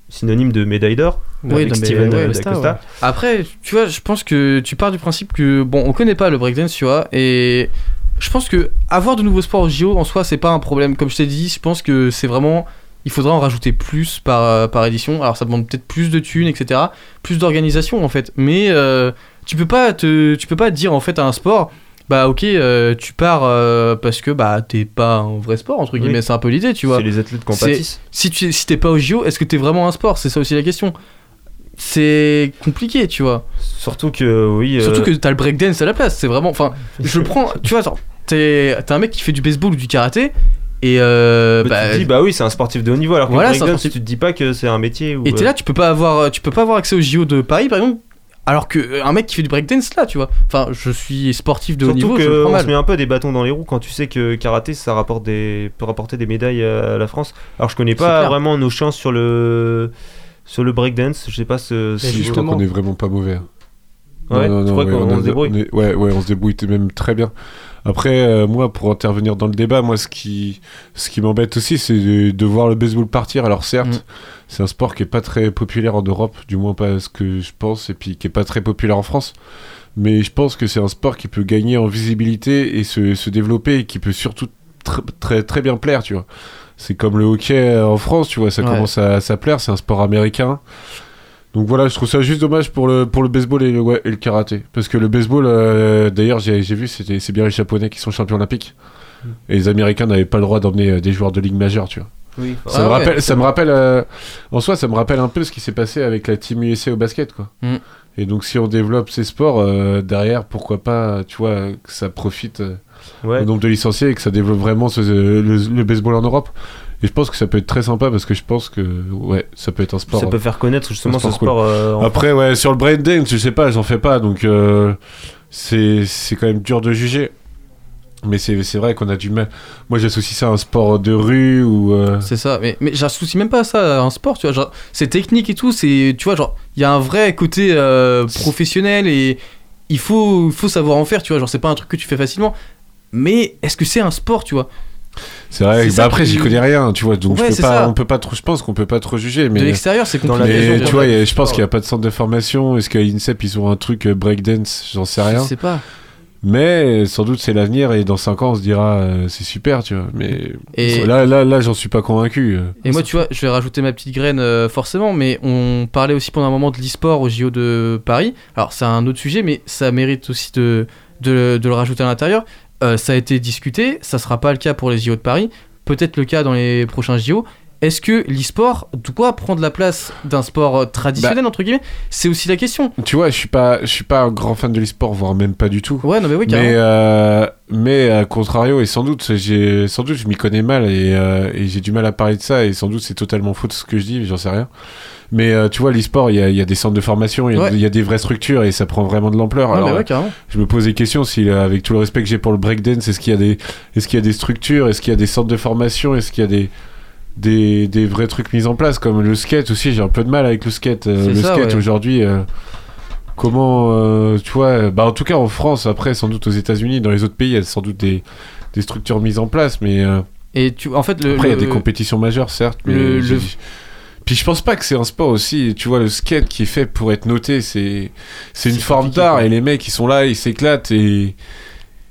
[SPEAKER 6] synonyme de médaille d'or.
[SPEAKER 4] Oui,
[SPEAKER 6] avec Steven
[SPEAKER 4] ouais,
[SPEAKER 7] Costa, ouais.
[SPEAKER 4] Après, tu vois, je pense que tu pars du principe que bon, on connaît pas le breakdance, tu vois, et je pense que avoir de nouveaux sports au JO en soi, c'est pas un problème. Comme je t'ai dit, je pense que c'est vraiment, il faudra en rajouter plus par euh, par édition. Alors ça demande peut-être plus de thunes, etc., plus d'organisation en fait. Mais euh, tu peux pas te, tu peux pas dire en fait à un sport. Bah ok, euh, tu pars euh, parce que bah t'es pas un vrai sport entre guillemets,
[SPEAKER 6] Oui.
[SPEAKER 4] c'est un peu l'idée, tu vois.
[SPEAKER 6] C'est les athlètes compatissent.
[SPEAKER 4] Si tu si t'es pas au JO, est-ce que t'es vraiment un sport? C'est ça aussi la question. C'est compliqué, tu vois.
[SPEAKER 6] Surtout que, oui. euh,
[SPEAKER 4] Surtout que t'as le breakdance à la place, c'est vraiment. Enfin, je prends. Tu vois, t'es un mec qui fait du baseball ou du karaté, et euh.
[SPEAKER 6] bah,
[SPEAKER 4] bah,
[SPEAKER 6] tu te dis, bah oui, c'est un sportif de haut niveau, alors que
[SPEAKER 4] Voilà, sportif-
[SPEAKER 6] tu te dis pas que c'est un métier. Ou,
[SPEAKER 4] et t'es
[SPEAKER 6] euh,
[SPEAKER 4] là, tu peux pas avoir, tu peux pas avoir accès au JO de Paris, par exemple, alors que un mec qui fait du breakdance là, tu vois. Enfin, je suis sportif de haut
[SPEAKER 6] Surtout
[SPEAKER 4] niveau, je le prends
[SPEAKER 6] qu'on se met un peu des bâtons dans les roues quand tu sais que karaté ça rapporte des, peut rapporter des médailles à la France. Alors je connais pas vraiment nos chances sur le sur le breakdance. Je sais pas ce.
[SPEAKER 5] Si, je crois
[SPEAKER 7] justement.
[SPEAKER 5] qu'on est vraiment pas mauvais.
[SPEAKER 6] Ouais,
[SPEAKER 5] Non, non,
[SPEAKER 6] tu
[SPEAKER 5] non,
[SPEAKER 6] crois
[SPEAKER 5] ouais,
[SPEAKER 6] qu'on- on
[SPEAKER 5] a-
[SPEAKER 6] se débrouille
[SPEAKER 5] est- ouais, ouais, on se débrouille même très bien. Après, euh, moi, pour intervenir dans le débat, moi, ce qui, ce qui m'embête aussi, c'est de, de voir le baseball partir. Alors, certes,
[SPEAKER 4] Mm.
[SPEAKER 5] c'est un sport qui est pas très populaire en Europe, du moins pas ce que je pense, et puis qui est pas très populaire en France. Mais je pense que c'est un sport qui peut gagner en visibilité et se, se développer, et qui peut surtout tr- très, très bien plaire, tu vois. C'est comme le hockey en France, tu vois, ça
[SPEAKER 4] Ouais.
[SPEAKER 5] commence à, à plaire, c'est un sport américain. Donc voilà, je trouve ça juste dommage pour le, pour le baseball et le, ouais, et le karaté. Parce que le baseball, euh, d'ailleurs, j'ai vu, c'était- c'est bien les Japonais qui sont champions olympiques. Et les Américains n'avaient pas le droit d'emmener euh, des joueurs de ligue majeure, tu vois.
[SPEAKER 6] Oui.
[SPEAKER 5] Ça,
[SPEAKER 4] Ah
[SPEAKER 5] me
[SPEAKER 4] ouais.
[SPEAKER 5] rappelle, ça me rappelle, euh, en soi, ça me rappelle un peu ce qui s'est passé avec la team USA au basket, quoi.
[SPEAKER 4] Mm.
[SPEAKER 5] Et donc, si on développe ces sports, euh, derrière, pourquoi pas, tu vois, que ça profite euh,
[SPEAKER 6] Ouais.
[SPEAKER 5] au nombre de licenciés et que ça développe vraiment ce- le, le baseball en Europe. Et je pense que ça peut être très sympa parce que je pense que, ouais, ça peut être un sport.
[SPEAKER 6] Ça peut faire connaître justement
[SPEAKER 5] un
[SPEAKER 6] ce
[SPEAKER 5] sport cool.
[SPEAKER 6] sport. euh,
[SPEAKER 5] Après, ouais, sur le breakdance, je sais pas, j'en fais pas, donc euh, c'est c'est quand même dur de juger. Mais c'est c'est vrai qu'on a du mal. Moi, j'associe ça à un sport de rue ou. euh,
[SPEAKER 4] C'est ça, mais, mais j'associe même pas ça à un sport, tu vois. Genre, c'est technique et tout, c'est, tu vois, genre, il y a un vrai côté euh, professionnel et il faut, faut savoir en faire, tu vois. Genre, c'est pas un truc que tu fais facilement. Mais est-ce que c'est un sport, tu vois?
[SPEAKER 5] C'est vrai. Bah après, j'y connais rien, tu vois. Donc
[SPEAKER 4] Ouais,
[SPEAKER 5] je peux pas, on peut pas trop. Je pense qu'on peut pas trop juger, mais.
[SPEAKER 4] De l'extérieur, c'est compliqué.
[SPEAKER 5] mais tu vois, a- je
[SPEAKER 6] sport.
[SPEAKER 5] pense qu'il y a pas de centre de formation. Est-ce qu'à l'INSEP ils ont un truc euh, breakdance? J'en sais
[SPEAKER 4] Je
[SPEAKER 5] rien.
[SPEAKER 4] sais pas.
[SPEAKER 5] Mais sans doute c'est l'avenir et dans 5 ans on se dira euh, c'est super, tu vois. Mais
[SPEAKER 4] Et-
[SPEAKER 5] là, là, là, j'en suis pas convaincu.
[SPEAKER 4] Et moi, tu vois, je vais rajouter ma petite graine euh, forcément, mais on parlait aussi pendant un moment de l'e-sport au JO de Paris. Alors, c'est un autre sujet, mais ça mérite aussi de, de, de le rajouter à l'intérieur. Euh, ça a été discuté, ça sera pas le cas pour les JO de Paris, peut-être le cas dans les prochains JO. Est-ce que l'e-sport doit prendre la place d'un sport euh, traditionnel, entre guillemets? C'est aussi la question.
[SPEAKER 5] Tu vois, je suis pas, je suis pas un grand fan de l'e-sport, voire même pas du tout.
[SPEAKER 4] Ouais, non, mais oui, carrément.
[SPEAKER 5] Mais, euh, mais à contrario, et sans doute, j'ai, sans doute, je m'y connais mal et, euh, et j'ai du mal à parler de ça, et sans doute c'est totalement faux de ce que je dis, j'en sais rien. Mais euh, tu vois, l'e-sport, il y a, il y a des centres de formation, il y, a-
[SPEAKER 4] Ouais.
[SPEAKER 5] il y a des vraies structures et ça prend vraiment de l'ampleur. Alors,
[SPEAKER 4] mais ouais, carrément.
[SPEAKER 5] je me pose des questions si, euh, avec tout le respect que j'ai pour le breakdance, est-ce qu'il y a des, est-ce qu'il y a des structures, est-ce qu'il y a des centres de formation, est-ce qu'il y a des, des, des vrais trucs mis en place, comme le skate aussi, j'ai un peu de mal avec le skate. Euh, le
[SPEAKER 4] ça,
[SPEAKER 5] skate
[SPEAKER 4] ouais.
[SPEAKER 5] aujourd'hui, euh, comment, euh, tu vois, bah en tout cas en France, après sans doute aux États-Unis, dans les autres pays, il y a sans doute des, des structures mises en place, mais euh,
[SPEAKER 4] Et tu, en fait, le,
[SPEAKER 5] après il y a des compétitions majeures, certes, mais
[SPEAKER 4] le-
[SPEAKER 5] j'ai-
[SPEAKER 4] le-
[SPEAKER 5] Puis je pense pas que c'est un sport aussi, tu vois, le skate qui est fait pour être noté, c'est c'est une forme d'art et les mecs ils sont là, ils s'éclatent et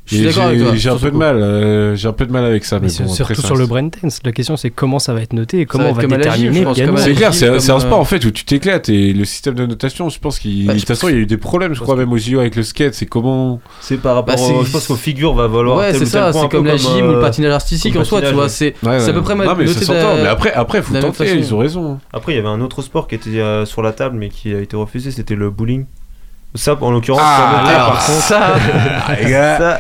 [SPEAKER 4] Je suis
[SPEAKER 5] Et
[SPEAKER 4] d'accord avec
[SPEAKER 5] j'ai-
[SPEAKER 4] toi.
[SPEAKER 5] J'ai un peu de mal, euh, j'ai un peu de mal avec ça, mais, bon,
[SPEAKER 7] surtout sur le brain tense. La question c'est comment ça va être noté et comment on va déterminer
[SPEAKER 5] C'est clair, c'est c'est un sport
[SPEAKER 4] euh,
[SPEAKER 5] en fait où tu t'éclates et le système de notation, je pense qu'il.
[SPEAKER 4] Bah,
[SPEAKER 5] de toute façon, il y a eu des problèmes, je crois, même aux JO avec le skate. C'est comment.
[SPEAKER 6] C'est par rapport
[SPEAKER 4] Bah,
[SPEAKER 6] au, je pense qu'aux figures va valoir
[SPEAKER 4] Ouais, c'est ça,
[SPEAKER 6] un
[SPEAKER 4] c'est comme la gym ou le
[SPEAKER 6] euh,
[SPEAKER 4] patinage artistique en soi, tu vois. C'est à peu près
[SPEAKER 5] mais
[SPEAKER 4] noté
[SPEAKER 5] Mais après, après, faut tenter. Ils ont raison.
[SPEAKER 6] Après, il y avait un autre sport qui était sur la table mais qui a été refusé, c'était le bowling. Ça, en l'occurrence,
[SPEAKER 5] Ah, alors,
[SPEAKER 6] par contre.
[SPEAKER 5] ça, Ah,
[SPEAKER 6] Ça-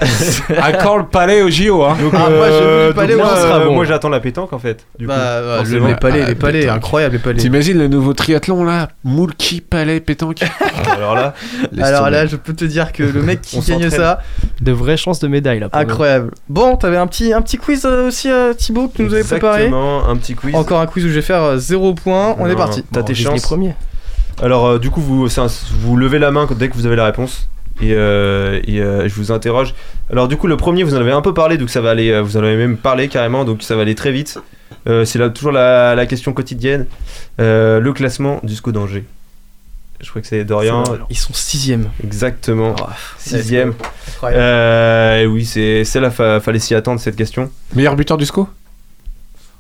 [SPEAKER 5] à quand le palais au JO hein
[SPEAKER 6] Donc,
[SPEAKER 4] Ah, moi,
[SPEAKER 6] euh,
[SPEAKER 4] palais,
[SPEAKER 6] euh,
[SPEAKER 4] bon.
[SPEAKER 6] j'attends la pétanque en fait. Du coup,
[SPEAKER 4] Bah,
[SPEAKER 6] forcément.
[SPEAKER 4] le- les palais,
[SPEAKER 5] Ah,
[SPEAKER 4] les palais,
[SPEAKER 5] pétanque.
[SPEAKER 4] incroyable les palais.
[SPEAKER 5] T'imagines le nouveau triathlon là? Moulki, palais, pétanque
[SPEAKER 6] Alors là,
[SPEAKER 4] Alors
[SPEAKER 5] tomber.
[SPEAKER 4] là, je peux te dire que le mec qui gagne ça,
[SPEAKER 7] De vraies chances de médaille là.
[SPEAKER 4] incroyable. Bon, t'avais un petit, un petit quiz euh, aussi, euh, Thibaut, que tu nous avais préparé?
[SPEAKER 6] Exactement, un petit quiz.
[SPEAKER 4] Encore un quiz où je vais faire 0 points. On est parti.
[SPEAKER 6] T'as tes chances. Alors, euh, du coup, vous, un- vous levez la main dès que vous avez la réponse. Et, euh, et, euh, je vous interroge. Alors, du coup, le premier, vous en avez un peu parlé, donc ça va aller. Vous en avez même parlé carrément, donc ça va aller très vite. Euh, c'est là, toujours la, la question quotidienne. Euh, le classement du SCO d'Angers. Je crois que c'est Dorian.
[SPEAKER 4] Ils sont 6ème.
[SPEAKER 6] Exactement.
[SPEAKER 4] Oh,
[SPEAKER 6] Sixième. Euh, et oui, c'est c'est là, fa- fallait s'y attendre cette question.
[SPEAKER 5] Meilleur buteur du SCO?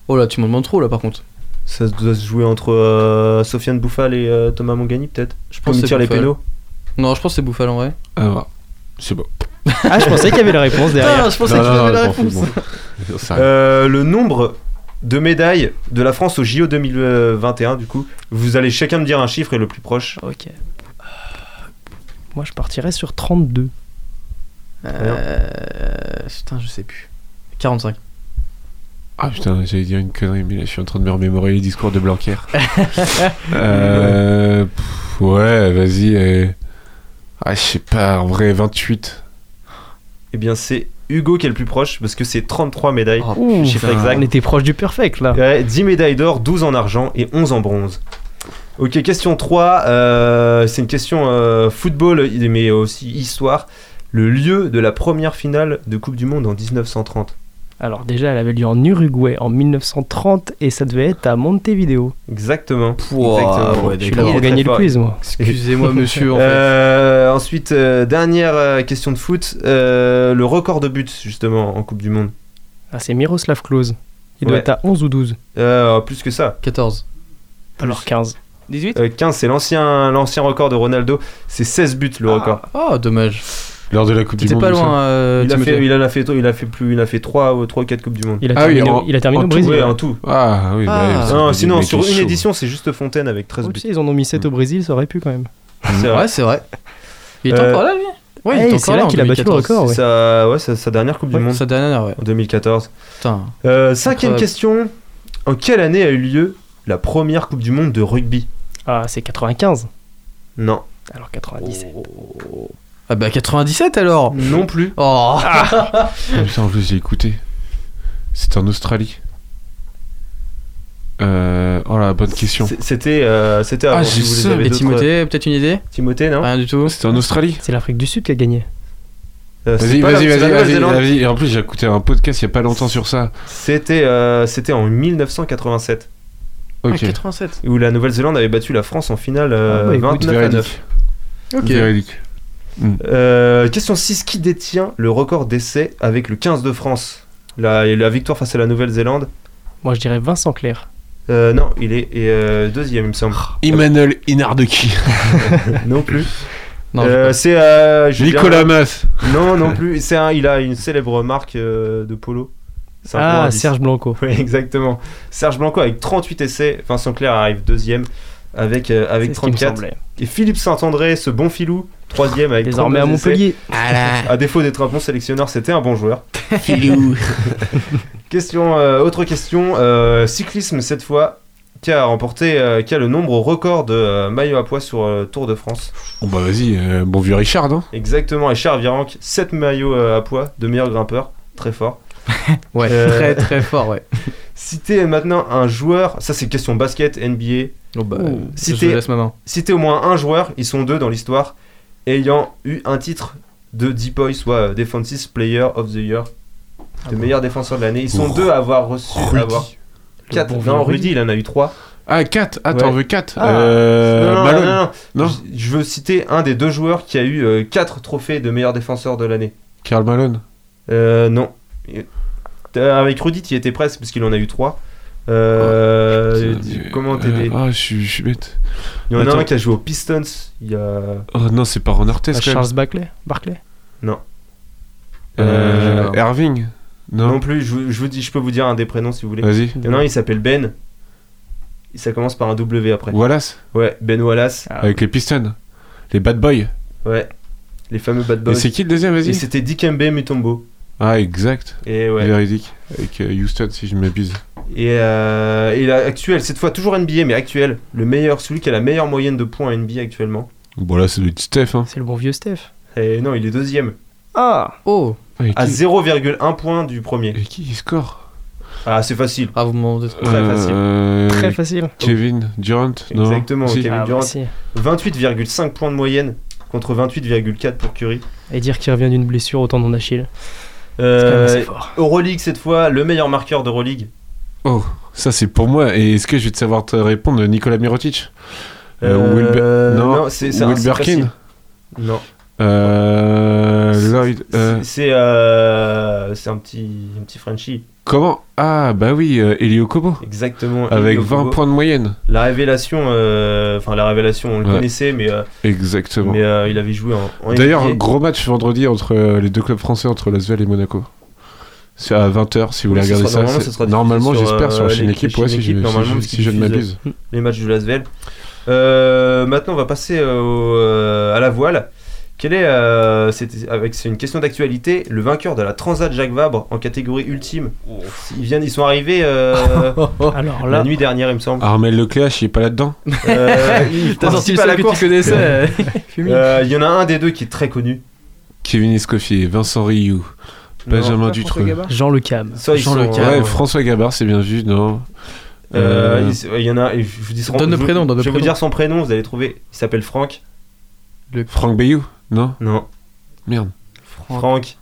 [SPEAKER 4] Oh là, tu m'en demandes trop là par contre.
[SPEAKER 6] Ça doit se jouer entre euh, Sofiane Bouffal et euh, Thomas Mongani, peut-être?
[SPEAKER 4] Je pense que
[SPEAKER 6] les
[SPEAKER 4] Bouffal.
[SPEAKER 6] pénaux
[SPEAKER 4] Non, je pense que c'est Bouffal en vrai.
[SPEAKER 5] Ah, c'est beau.
[SPEAKER 7] Ah, je pensais qu'il y avait la réponse derrière.
[SPEAKER 4] Ah, je pensais
[SPEAKER 5] Non, non,
[SPEAKER 4] avais
[SPEAKER 5] non,
[SPEAKER 4] la réponse.
[SPEAKER 5] bon.
[SPEAKER 6] Euh, le nombre de médailles de la France au JO 2021, du coup, vous allez chacun me dire un chiffre et le plus proche.
[SPEAKER 7] Ok. Moi je partirais sur 32.
[SPEAKER 4] Euh, Putain, je sais plus. 45.
[SPEAKER 5] Ah putain, j'allais dire une connerie, mais là je suis en train de me remémorer les discours de Blanquer. euh, pff, ouais, vas-y. euh, Ah, je sais pas, en vrai, 28.
[SPEAKER 6] Eh bien, c'est Hugo qui est le plus proche parce que c'est 33 médailles.
[SPEAKER 4] Oh,
[SPEAKER 7] Ouh,
[SPEAKER 6] chiffre
[SPEAKER 4] putain.
[SPEAKER 6] exact.
[SPEAKER 7] On était proche du perfect là.
[SPEAKER 6] Ouais, 10 médailles d'or, 12 en argent et 11 en bronze. Ok, question 3. euh, c'est une question euh, football, mais aussi histoire. Le lieu de la première finale de Coupe du Monde en 1930.
[SPEAKER 7] Alors déjà elle avait lieu en Uruguay en 1930 et ça devait être à Montevideo.
[SPEAKER 6] Exactement.
[SPEAKER 4] Pouah,
[SPEAKER 6] Exactement.
[SPEAKER 4] ouais,
[SPEAKER 7] Je suis là pour gagner le quiz moi.
[SPEAKER 4] Excusez-moi, monsieur. En fait.
[SPEAKER 6] Euh, ensuite, euh, dernière euh, question de foot. euh, le record de buts, justement, en Coupe du Monde.
[SPEAKER 7] Ah c'est Miroslav Klose. Il doit être à 11 ou 12.
[SPEAKER 6] Euh, plus que ça.
[SPEAKER 4] 14.
[SPEAKER 7] Alors 15.
[SPEAKER 4] 18
[SPEAKER 6] Euh, 15, c'est l'ancien, l'ancien record de Ronaldo. C'est 16 buts le record.
[SPEAKER 4] Oh, dommage.
[SPEAKER 5] Lors de la Coupe du Monde.
[SPEAKER 4] pas
[SPEAKER 5] tout
[SPEAKER 4] loin, euh,
[SPEAKER 6] il, a fait, il, en a fait, il a fait plus, il a fait 3 ou 3 ou 4 Coupes du Monde.
[SPEAKER 7] Il a
[SPEAKER 5] Ah oui,
[SPEAKER 7] terminé,
[SPEAKER 5] en-
[SPEAKER 7] au- il a terminé
[SPEAKER 5] en
[SPEAKER 7] au
[SPEAKER 5] tout,
[SPEAKER 7] Brésil.
[SPEAKER 6] Ouais,
[SPEAKER 7] ouais.
[SPEAKER 6] en tout.
[SPEAKER 5] Ah oui, bah,
[SPEAKER 4] Ah.
[SPEAKER 5] c'est
[SPEAKER 6] Non, sinon, sur une
[SPEAKER 5] sont
[SPEAKER 6] édition, c'est juste Fontaine avec 13
[SPEAKER 7] Oh,
[SPEAKER 6] buts.
[SPEAKER 7] ils en ont mis 7 au Brésil, ça aurait pu quand même.
[SPEAKER 6] C'est vrai.
[SPEAKER 4] c'est vrai. Il est
[SPEAKER 6] Euh,
[SPEAKER 4] encore là, lui Ouais,
[SPEAKER 7] hey,
[SPEAKER 4] il est
[SPEAKER 7] c'est
[SPEAKER 4] encore
[SPEAKER 7] là
[SPEAKER 4] en
[SPEAKER 7] qu'il a battu le
[SPEAKER 4] 2014.
[SPEAKER 7] record. ouais.
[SPEAKER 6] Sa, ouais, sa, sa dernière Coupe
[SPEAKER 4] Ouais,
[SPEAKER 6] du Monde
[SPEAKER 4] Sa dernière, ouais.
[SPEAKER 6] en 2014.
[SPEAKER 4] Putain.
[SPEAKER 6] Euh, cinquième
[SPEAKER 4] Incroyable.
[SPEAKER 6] question. En quelle année a eu lieu la première Coupe du Monde de rugby?
[SPEAKER 7] Ah c'est 95.
[SPEAKER 6] Non.
[SPEAKER 7] Alors 97.
[SPEAKER 4] Ah bah 97 alors
[SPEAKER 6] Non plus.
[SPEAKER 4] Oh
[SPEAKER 5] Ah, putain, en plus, j'ai écouté. C'était en Australie. Euh... Oh la bonne question.
[SPEAKER 6] C'était euh, c'était avant.
[SPEAKER 5] Ah,
[SPEAKER 6] si
[SPEAKER 5] j'ai
[SPEAKER 6] vous les
[SPEAKER 5] ça.
[SPEAKER 6] avez
[SPEAKER 4] Et
[SPEAKER 6] d'autres-
[SPEAKER 4] Timothée, peut-être une idée?
[SPEAKER 6] Timothée, non?
[SPEAKER 4] Rien du tout.
[SPEAKER 5] C'était en Australie
[SPEAKER 7] C'est l'Afrique du Sud qui a gagné.
[SPEAKER 6] Euh,
[SPEAKER 5] Vas-y, vas-y, vas-y, vas-y. Et en plus, j'ai écouté un podcast il y a pas longtemps sur ça.
[SPEAKER 6] C'était euh, c'était en 1987
[SPEAKER 4] Ah,
[SPEAKER 5] Ok.
[SPEAKER 4] 87.
[SPEAKER 6] où la Nouvelle-Zélande avait battu la France en finale euh,
[SPEAKER 7] Ah bah, écoute,
[SPEAKER 6] 29 à 9.
[SPEAKER 5] Véridique.
[SPEAKER 4] Ok.
[SPEAKER 5] Véridique.
[SPEAKER 6] Euh, question 6 qui détient le record d'essais avec le 15 de France? La, la victoire face à la Nouvelle-Zélande?
[SPEAKER 7] Moi je dirais Vincent Clerc.
[SPEAKER 6] Euh, Non, il est et, euh, deuxième, il me semble.
[SPEAKER 5] Emmanuel Inarduki.
[SPEAKER 6] non plus. Euh, c'est euh,
[SPEAKER 5] Nicolas Mas.
[SPEAKER 6] Non, non plus. C'est un, il a une célèbre marque euh, de polo.
[SPEAKER 7] Ah. Serge Blanco.
[SPEAKER 6] Oui, exactement. Serge Blanco avec 38 essais. Vincent Clerc arrive deuxième avec, euh, avec
[SPEAKER 7] C'est ce qui me
[SPEAKER 6] 34.
[SPEAKER 7] semblait.
[SPEAKER 6] Et Philippe Saint-André, ce bon filou, troisième avec
[SPEAKER 7] Désormais à
[SPEAKER 6] 32 essais.
[SPEAKER 7] Montpellier.
[SPEAKER 6] À défaut d'être un bon sélectionneur, c'était un bon joueur.
[SPEAKER 5] Filou.
[SPEAKER 6] Question, euh, autre question. euh, cyclisme cette fois. Qui a remporté, euh, qui a le nombre record de euh, maillots à poids sur euh, Tour de France
[SPEAKER 5] Bon bah vas-y, euh, bon vieux Richard, non
[SPEAKER 6] Exactement, et Charles Virenque, 7 maillots euh, à poids de meilleur grimpeur, très fort.
[SPEAKER 4] Ouais,
[SPEAKER 6] Euh,
[SPEAKER 4] très très fort, ouais.
[SPEAKER 6] Citez maintenant un joueur, ça c'est question basket, NBA.
[SPEAKER 4] Oh bah,
[SPEAKER 7] Ouh.
[SPEAKER 4] si main.
[SPEAKER 6] Citez au moins un joueur, ils sont deux dans l'histoire, ayant eu un titre de DPOY, soit euh, Defensive Player of the Year, le meilleur défenseur de l'année. Ils sont
[SPEAKER 5] Ouh.
[SPEAKER 6] deux à avoir reçu, à avoir
[SPEAKER 7] Le
[SPEAKER 6] 4.
[SPEAKER 7] bon
[SPEAKER 6] non, Rudy, il en a eu 3.
[SPEAKER 5] Ah, 4 Ah, t'en
[SPEAKER 6] Ouais.
[SPEAKER 5] veux 4
[SPEAKER 7] Ah.
[SPEAKER 5] euh,
[SPEAKER 6] non, non,
[SPEAKER 5] Malone.
[SPEAKER 6] non, non,
[SPEAKER 5] Non.
[SPEAKER 6] Je, je veux citer un des deux joueurs qui a eu 4 trophées de meilleur défenseur de l'année.
[SPEAKER 5] Karl Malone.
[SPEAKER 6] Euh, non. Euh, Avec Rudy, il était presque parce qu'il en a eu trois. Euh, dis- comment t'aider
[SPEAKER 5] Ah, je suis- je suis bête.
[SPEAKER 6] Il y en a un qui a joué aux Pistons. Il y a.
[SPEAKER 5] Oh non, c'est pas Ron Artest
[SPEAKER 7] Ah. Charles Barkley Barkley
[SPEAKER 6] Non.
[SPEAKER 5] Euh,
[SPEAKER 6] Euh,
[SPEAKER 5] Irving
[SPEAKER 6] Non,
[SPEAKER 5] Non.
[SPEAKER 6] plus. Je, vous- je vous dis, je peux vous dire un des prénoms si vous voulez.
[SPEAKER 5] Vas-y.
[SPEAKER 6] Il y en a un, il s'appelle Ben. Ça commence par un W après.
[SPEAKER 5] Wallace?
[SPEAKER 6] Ouais, Ben Wallace.
[SPEAKER 5] Avec les Pistons. Les Bad Boys.
[SPEAKER 6] Ouais. Les fameux Bad
[SPEAKER 5] Et
[SPEAKER 6] Boys.
[SPEAKER 5] c'est qui le deuxième,
[SPEAKER 6] Et
[SPEAKER 5] vas-y
[SPEAKER 6] c'était Dikembe Mutombo.
[SPEAKER 5] Ah, exact.
[SPEAKER 6] Et ouais.
[SPEAKER 5] Véridique. Avec euh, Houston, si je ne m'abuse.
[SPEAKER 6] Et, euh, et là, actuel, cette fois toujours NBA, mais actuel, le meilleur, celui qui a la meilleure moyenne de points NBA actuellement.
[SPEAKER 5] Bon, là, c'est le Steph. Hein.
[SPEAKER 7] C'est le bon vieux Steph.
[SPEAKER 6] Et non, il est deuxième.
[SPEAKER 7] Ah
[SPEAKER 4] Oh
[SPEAKER 6] À
[SPEAKER 5] qui,
[SPEAKER 6] 0,1 point du premier.
[SPEAKER 5] et qui il score
[SPEAKER 6] Ah, c'est facile.
[SPEAKER 4] Ah, vous me demandez trop.
[SPEAKER 6] Très facile.
[SPEAKER 5] Euh,
[SPEAKER 7] Très facile.
[SPEAKER 5] Kevin Durant Non
[SPEAKER 6] Exactement,
[SPEAKER 5] Si.
[SPEAKER 6] Kevin
[SPEAKER 7] Ah,
[SPEAKER 6] Durant.
[SPEAKER 7] si.
[SPEAKER 6] 28,5 points de moyenne contre 28,4 pour Curry.
[SPEAKER 7] Et dire qu'il revient d'une blessure au tendon d'Achille.
[SPEAKER 6] Euh. Euroleague cette fois, le meilleur marqueur d'Euroleague.
[SPEAKER 5] Oh, ça c'est pour moi. Et est-ce que je vais te savoir te répondre Nicolas Mirotic Euh, Wilber-
[SPEAKER 6] Euh,
[SPEAKER 5] Non,
[SPEAKER 6] c'est. Non.
[SPEAKER 5] Euh, Lloyd. euh,
[SPEAKER 6] C'est- euh, c'est un petit un petit Frenchie.
[SPEAKER 5] comment? Ah, bah oui, euh, Elio Kobo.
[SPEAKER 6] Exactement.
[SPEAKER 5] Avec
[SPEAKER 6] Elio
[SPEAKER 5] 20
[SPEAKER 6] Kobo.
[SPEAKER 5] points de moyenne.
[SPEAKER 6] La révélation, enfin la révélation, on le
[SPEAKER 5] Ouais.
[SPEAKER 6] connaissait, mais,
[SPEAKER 5] Exactement.
[SPEAKER 6] mais il avait joué en, en
[SPEAKER 5] D'ailleurs, gros match vendredi entre les deux clubs français, entre Lasvel et Monaco. C'est à 20h si vous voulez regarder ça.
[SPEAKER 6] normalement,
[SPEAKER 5] j'espère, sur la chaîne équipe, ouais, si, je, ne m'abuse.
[SPEAKER 6] les matchs du Lasvel. Maintenant, on va passer à la voile. Quel est, euh, c'était- avec c'est une question d'actualité, le vainqueur de la Transat Jacques Vabre en catégorie ultime Ils viennent, ils sont arrivés euh,
[SPEAKER 7] Alors
[SPEAKER 6] la nuit dernière, il me semble.
[SPEAKER 5] Armel Lecléache, il est pas là-dedans
[SPEAKER 6] Euh, il
[SPEAKER 4] T'as sorti
[SPEAKER 6] participe
[SPEAKER 4] le
[SPEAKER 6] à la
[SPEAKER 4] que
[SPEAKER 6] course.
[SPEAKER 4] tu connaissais.
[SPEAKER 6] Euh, Il y en a un des deux qui est très connu.
[SPEAKER 5] Kevin Escoffier, Vincent Rioux, Benjamin Dutreux.
[SPEAKER 7] Jean Le Cam.
[SPEAKER 6] Ça, ils
[SPEAKER 4] Jean
[SPEAKER 6] sont,
[SPEAKER 4] Le Cam.
[SPEAKER 5] Ouais, François Gabard, c'est bien vu, non
[SPEAKER 6] Euh,
[SPEAKER 5] Euh,
[SPEAKER 6] il, y en a, je vous dis son
[SPEAKER 4] Donne le
[SPEAKER 6] je-
[SPEAKER 4] prénom, donne le
[SPEAKER 6] Je vais vous
[SPEAKER 4] prénom.
[SPEAKER 6] dire son prénom, vous allez trouver. Il s'appelle Franck.
[SPEAKER 5] Franck Bayou Non
[SPEAKER 6] Non,
[SPEAKER 5] Merde.
[SPEAKER 6] Franck.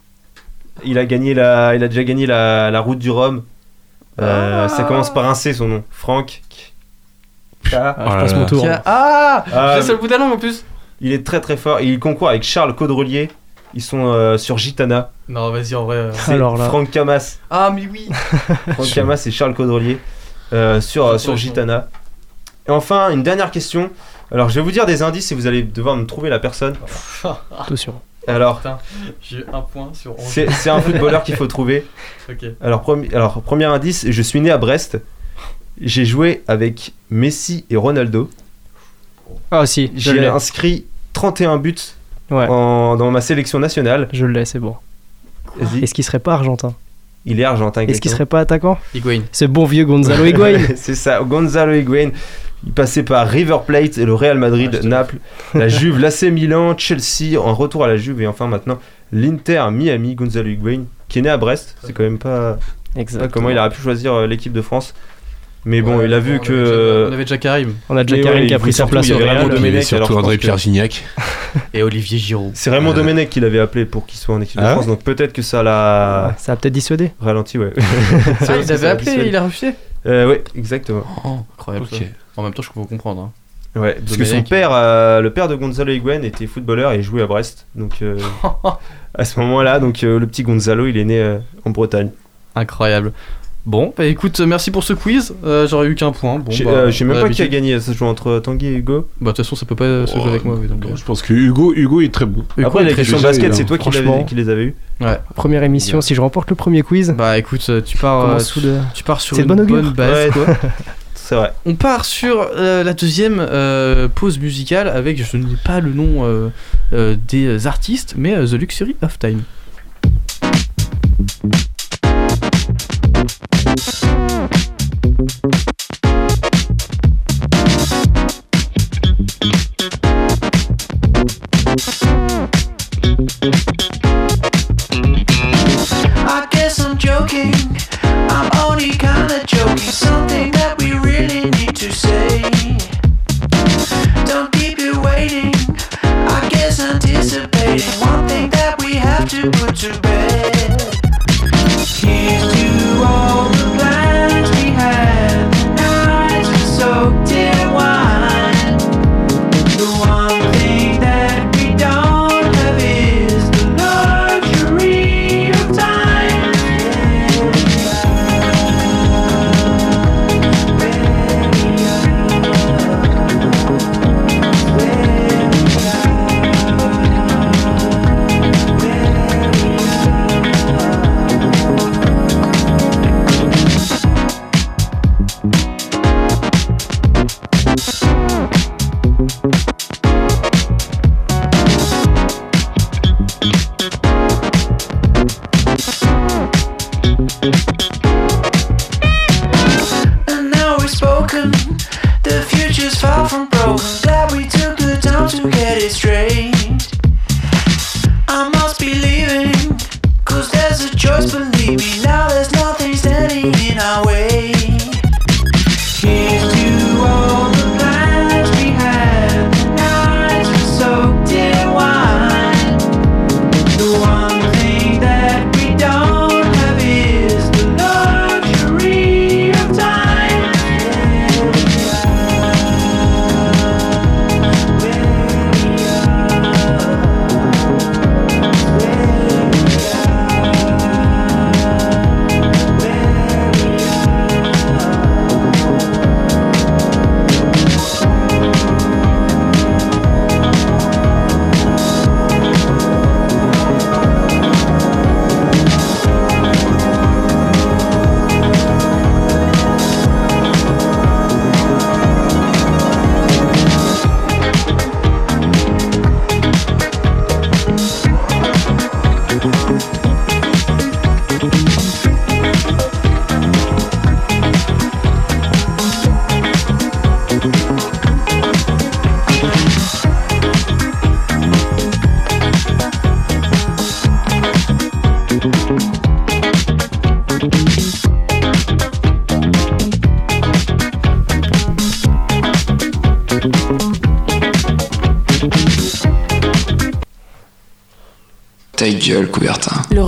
[SPEAKER 6] Il a gagné la, il a déjà gagné la, la route du Rhum. Euh, Ça commence par un C son nom. Franck.
[SPEAKER 7] Ah,
[SPEAKER 5] Oh
[SPEAKER 7] je
[SPEAKER 5] là
[SPEAKER 7] passe
[SPEAKER 5] là.
[SPEAKER 7] mon tour.
[SPEAKER 4] Ah
[SPEAKER 6] Ah,
[SPEAKER 4] J'ai sur le bout de la langue en plus.
[SPEAKER 6] il est très très fort. Il concourt avec Charles Caudrelier. Ils sont euh, sur Gitana.
[SPEAKER 4] Non, vas-y, en vrai. euh.
[SPEAKER 6] C'est
[SPEAKER 7] Alors là.
[SPEAKER 6] Franck Camas.
[SPEAKER 4] Ah, mais oui
[SPEAKER 6] Franck Camas et Charles Caudrelier euh, sur,
[SPEAKER 4] Sur
[SPEAKER 6] Gitana. Et enfin, une dernière question. Alors, je vais vous dire des indices et vous allez devoir me trouver la personne.
[SPEAKER 7] Attention.
[SPEAKER 6] Alors,
[SPEAKER 4] J'ai un point sur 11.
[SPEAKER 6] c'est un footballeur qu'il faut trouver.
[SPEAKER 4] Ok.
[SPEAKER 6] Alors, premi- alors, premier indice, je suis né à Brest. J'ai joué avec Messi et Ronaldo.
[SPEAKER 7] Ah si,
[SPEAKER 6] J'ai inscrit 31 buts
[SPEAKER 7] Ouais,
[SPEAKER 6] en- dans ma sélection nationale.
[SPEAKER 7] je l'ai, c'est bon. Est-ce qu'il serait pas argentin?
[SPEAKER 6] Il est argentin.
[SPEAKER 7] Est-ce qu'il serait pas attaquant?
[SPEAKER 4] Higuain.
[SPEAKER 7] Ce bon vieux Gonzalo Higuain.
[SPEAKER 6] C'est ça, Gonzalo Higuain. Il passait par River Plate et le Real Madrid,
[SPEAKER 4] Ah,
[SPEAKER 6] Naples, la Juve, l'AC Milan, Chelsea, en retour à la Juve et enfin maintenant l'Inter Miami, Gonzalo Higuain, qui est né à Brest. C'est quand même pas, pas comment il aurait pu choisir euh, l'équipe de France. Mais bon,
[SPEAKER 4] Ouais,
[SPEAKER 6] il a vu
[SPEAKER 4] on
[SPEAKER 6] que.
[SPEAKER 4] avait déjà- On avait déjà Karim
[SPEAKER 7] On a déjà Karim
[SPEAKER 6] ouais,
[SPEAKER 7] qui a pris sa place au Real.
[SPEAKER 6] Domenech, alors
[SPEAKER 5] surtout André Pierre Gignac.
[SPEAKER 4] et Olivier Giroud.
[SPEAKER 6] C'est Raymond
[SPEAKER 5] Euh.
[SPEAKER 6] Domenech qui l'avait appelé pour qu'il soit en équipe de
[SPEAKER 5] Ah
[SPEAKER 6] France, donc peut-être que ça l'a
[SPEAKER 7] Ça a peut-être dissuadé.
[SPEAKER 6] ralenti, ouais.
[SPEAKER 4] Ah, il avait appelé, il a refusé
[SPEAKER 6] Euh, ouais, exactement.
[SPEAKER 4] Oh, incroyable.
[SPEAKER 5] Ok.
[SPEAKER 4] En même temps, je peux vous comprendre. hein.
[SPEAKER 6] Ouais, parce que son père, euh, le père de Gonzalo Higuain était footballeur et jouait à Brest. Donc euh, à ce moment-là, donc euh, le petit Gonzalo, il est né euh, en Bretagne.
[SPEAKER 4] Incroyable. Bon, bah écoute, merci pour ce quiz. Euh, J'aurais eu qu'un point. Bon,
[SPEAKER 6] Je
[SPEAKER 4] bah,
[SPEAKER 6] euh, sais même pas qui a gagné. Ça se joue entre Tanguy et Hugo.
[SPEAKER 4] Bah, de toute façon, ça peut pas se jouer avec moi. oui, donc, euh.
[SPEAKER 5] Je pense que Hugo, Hugo est très bon.
[SPEAKER 4] Hugo
[SPEAKER 6] Après
[SPEAKER 4] très
[SPEAKER 6] questions de basket, c'est toi qui, les avais eu.
[SPEAKER 7] Première émission, si je remporte le premier quiz,
[SPEAKER 4] Bah écoute, tu pars, euh,
[SPEAKER 7] sous de...
[SPEAKER 4] tu pars sur une
[SPEAKER 7] bonne
[SPEAKER 4] bonne base.
[SPEAKER 6] Ouais.
[SPEAKER 4] quoi. On part sur euh, la deuxième euh, pause musicale avec, je ne sais pas le nom euh, des artistes, mais The Luxury of Time.
[SPEAKER 9] you,
[SPEAKER 2] would
[SPEAKER 3] you?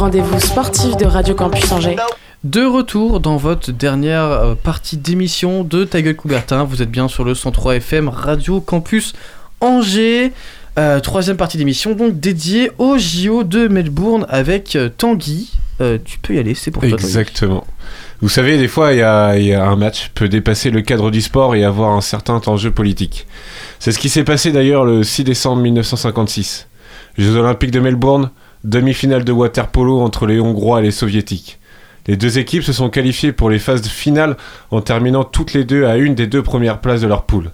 [SPEAKER 3] Rendez-vous sportif de Radio Campus Angers.
[SPEAKER 4] De retour dans votre dernière euh, partie d'émission de Ta gueule Coubertin. Vous êtes bien sur le 103 FM Radio Campus Angers. Euh, troisième partie d'émission donc dédiée au JO de Melbourne avec euh, Tanguy. Euh, tu peux y aller, c'est pour toi. Tanguy.
[SPEAKER 5] Exactement. Vous savez, des fois, il y a, il y a un match peut dépasser le cadre du sport et avoir un certain enjeu politique. C'est ce qui s'est passé d'ailleurs le 6 décembre 1956. Jeux Olympiques de Melbourne, demi-finale de water polo entre les Hongrois et les Soviétiques. Les deux équipes se sont qualifiées pour les phases finales en terminant toutes les deux à une des deux premières places de leur poule.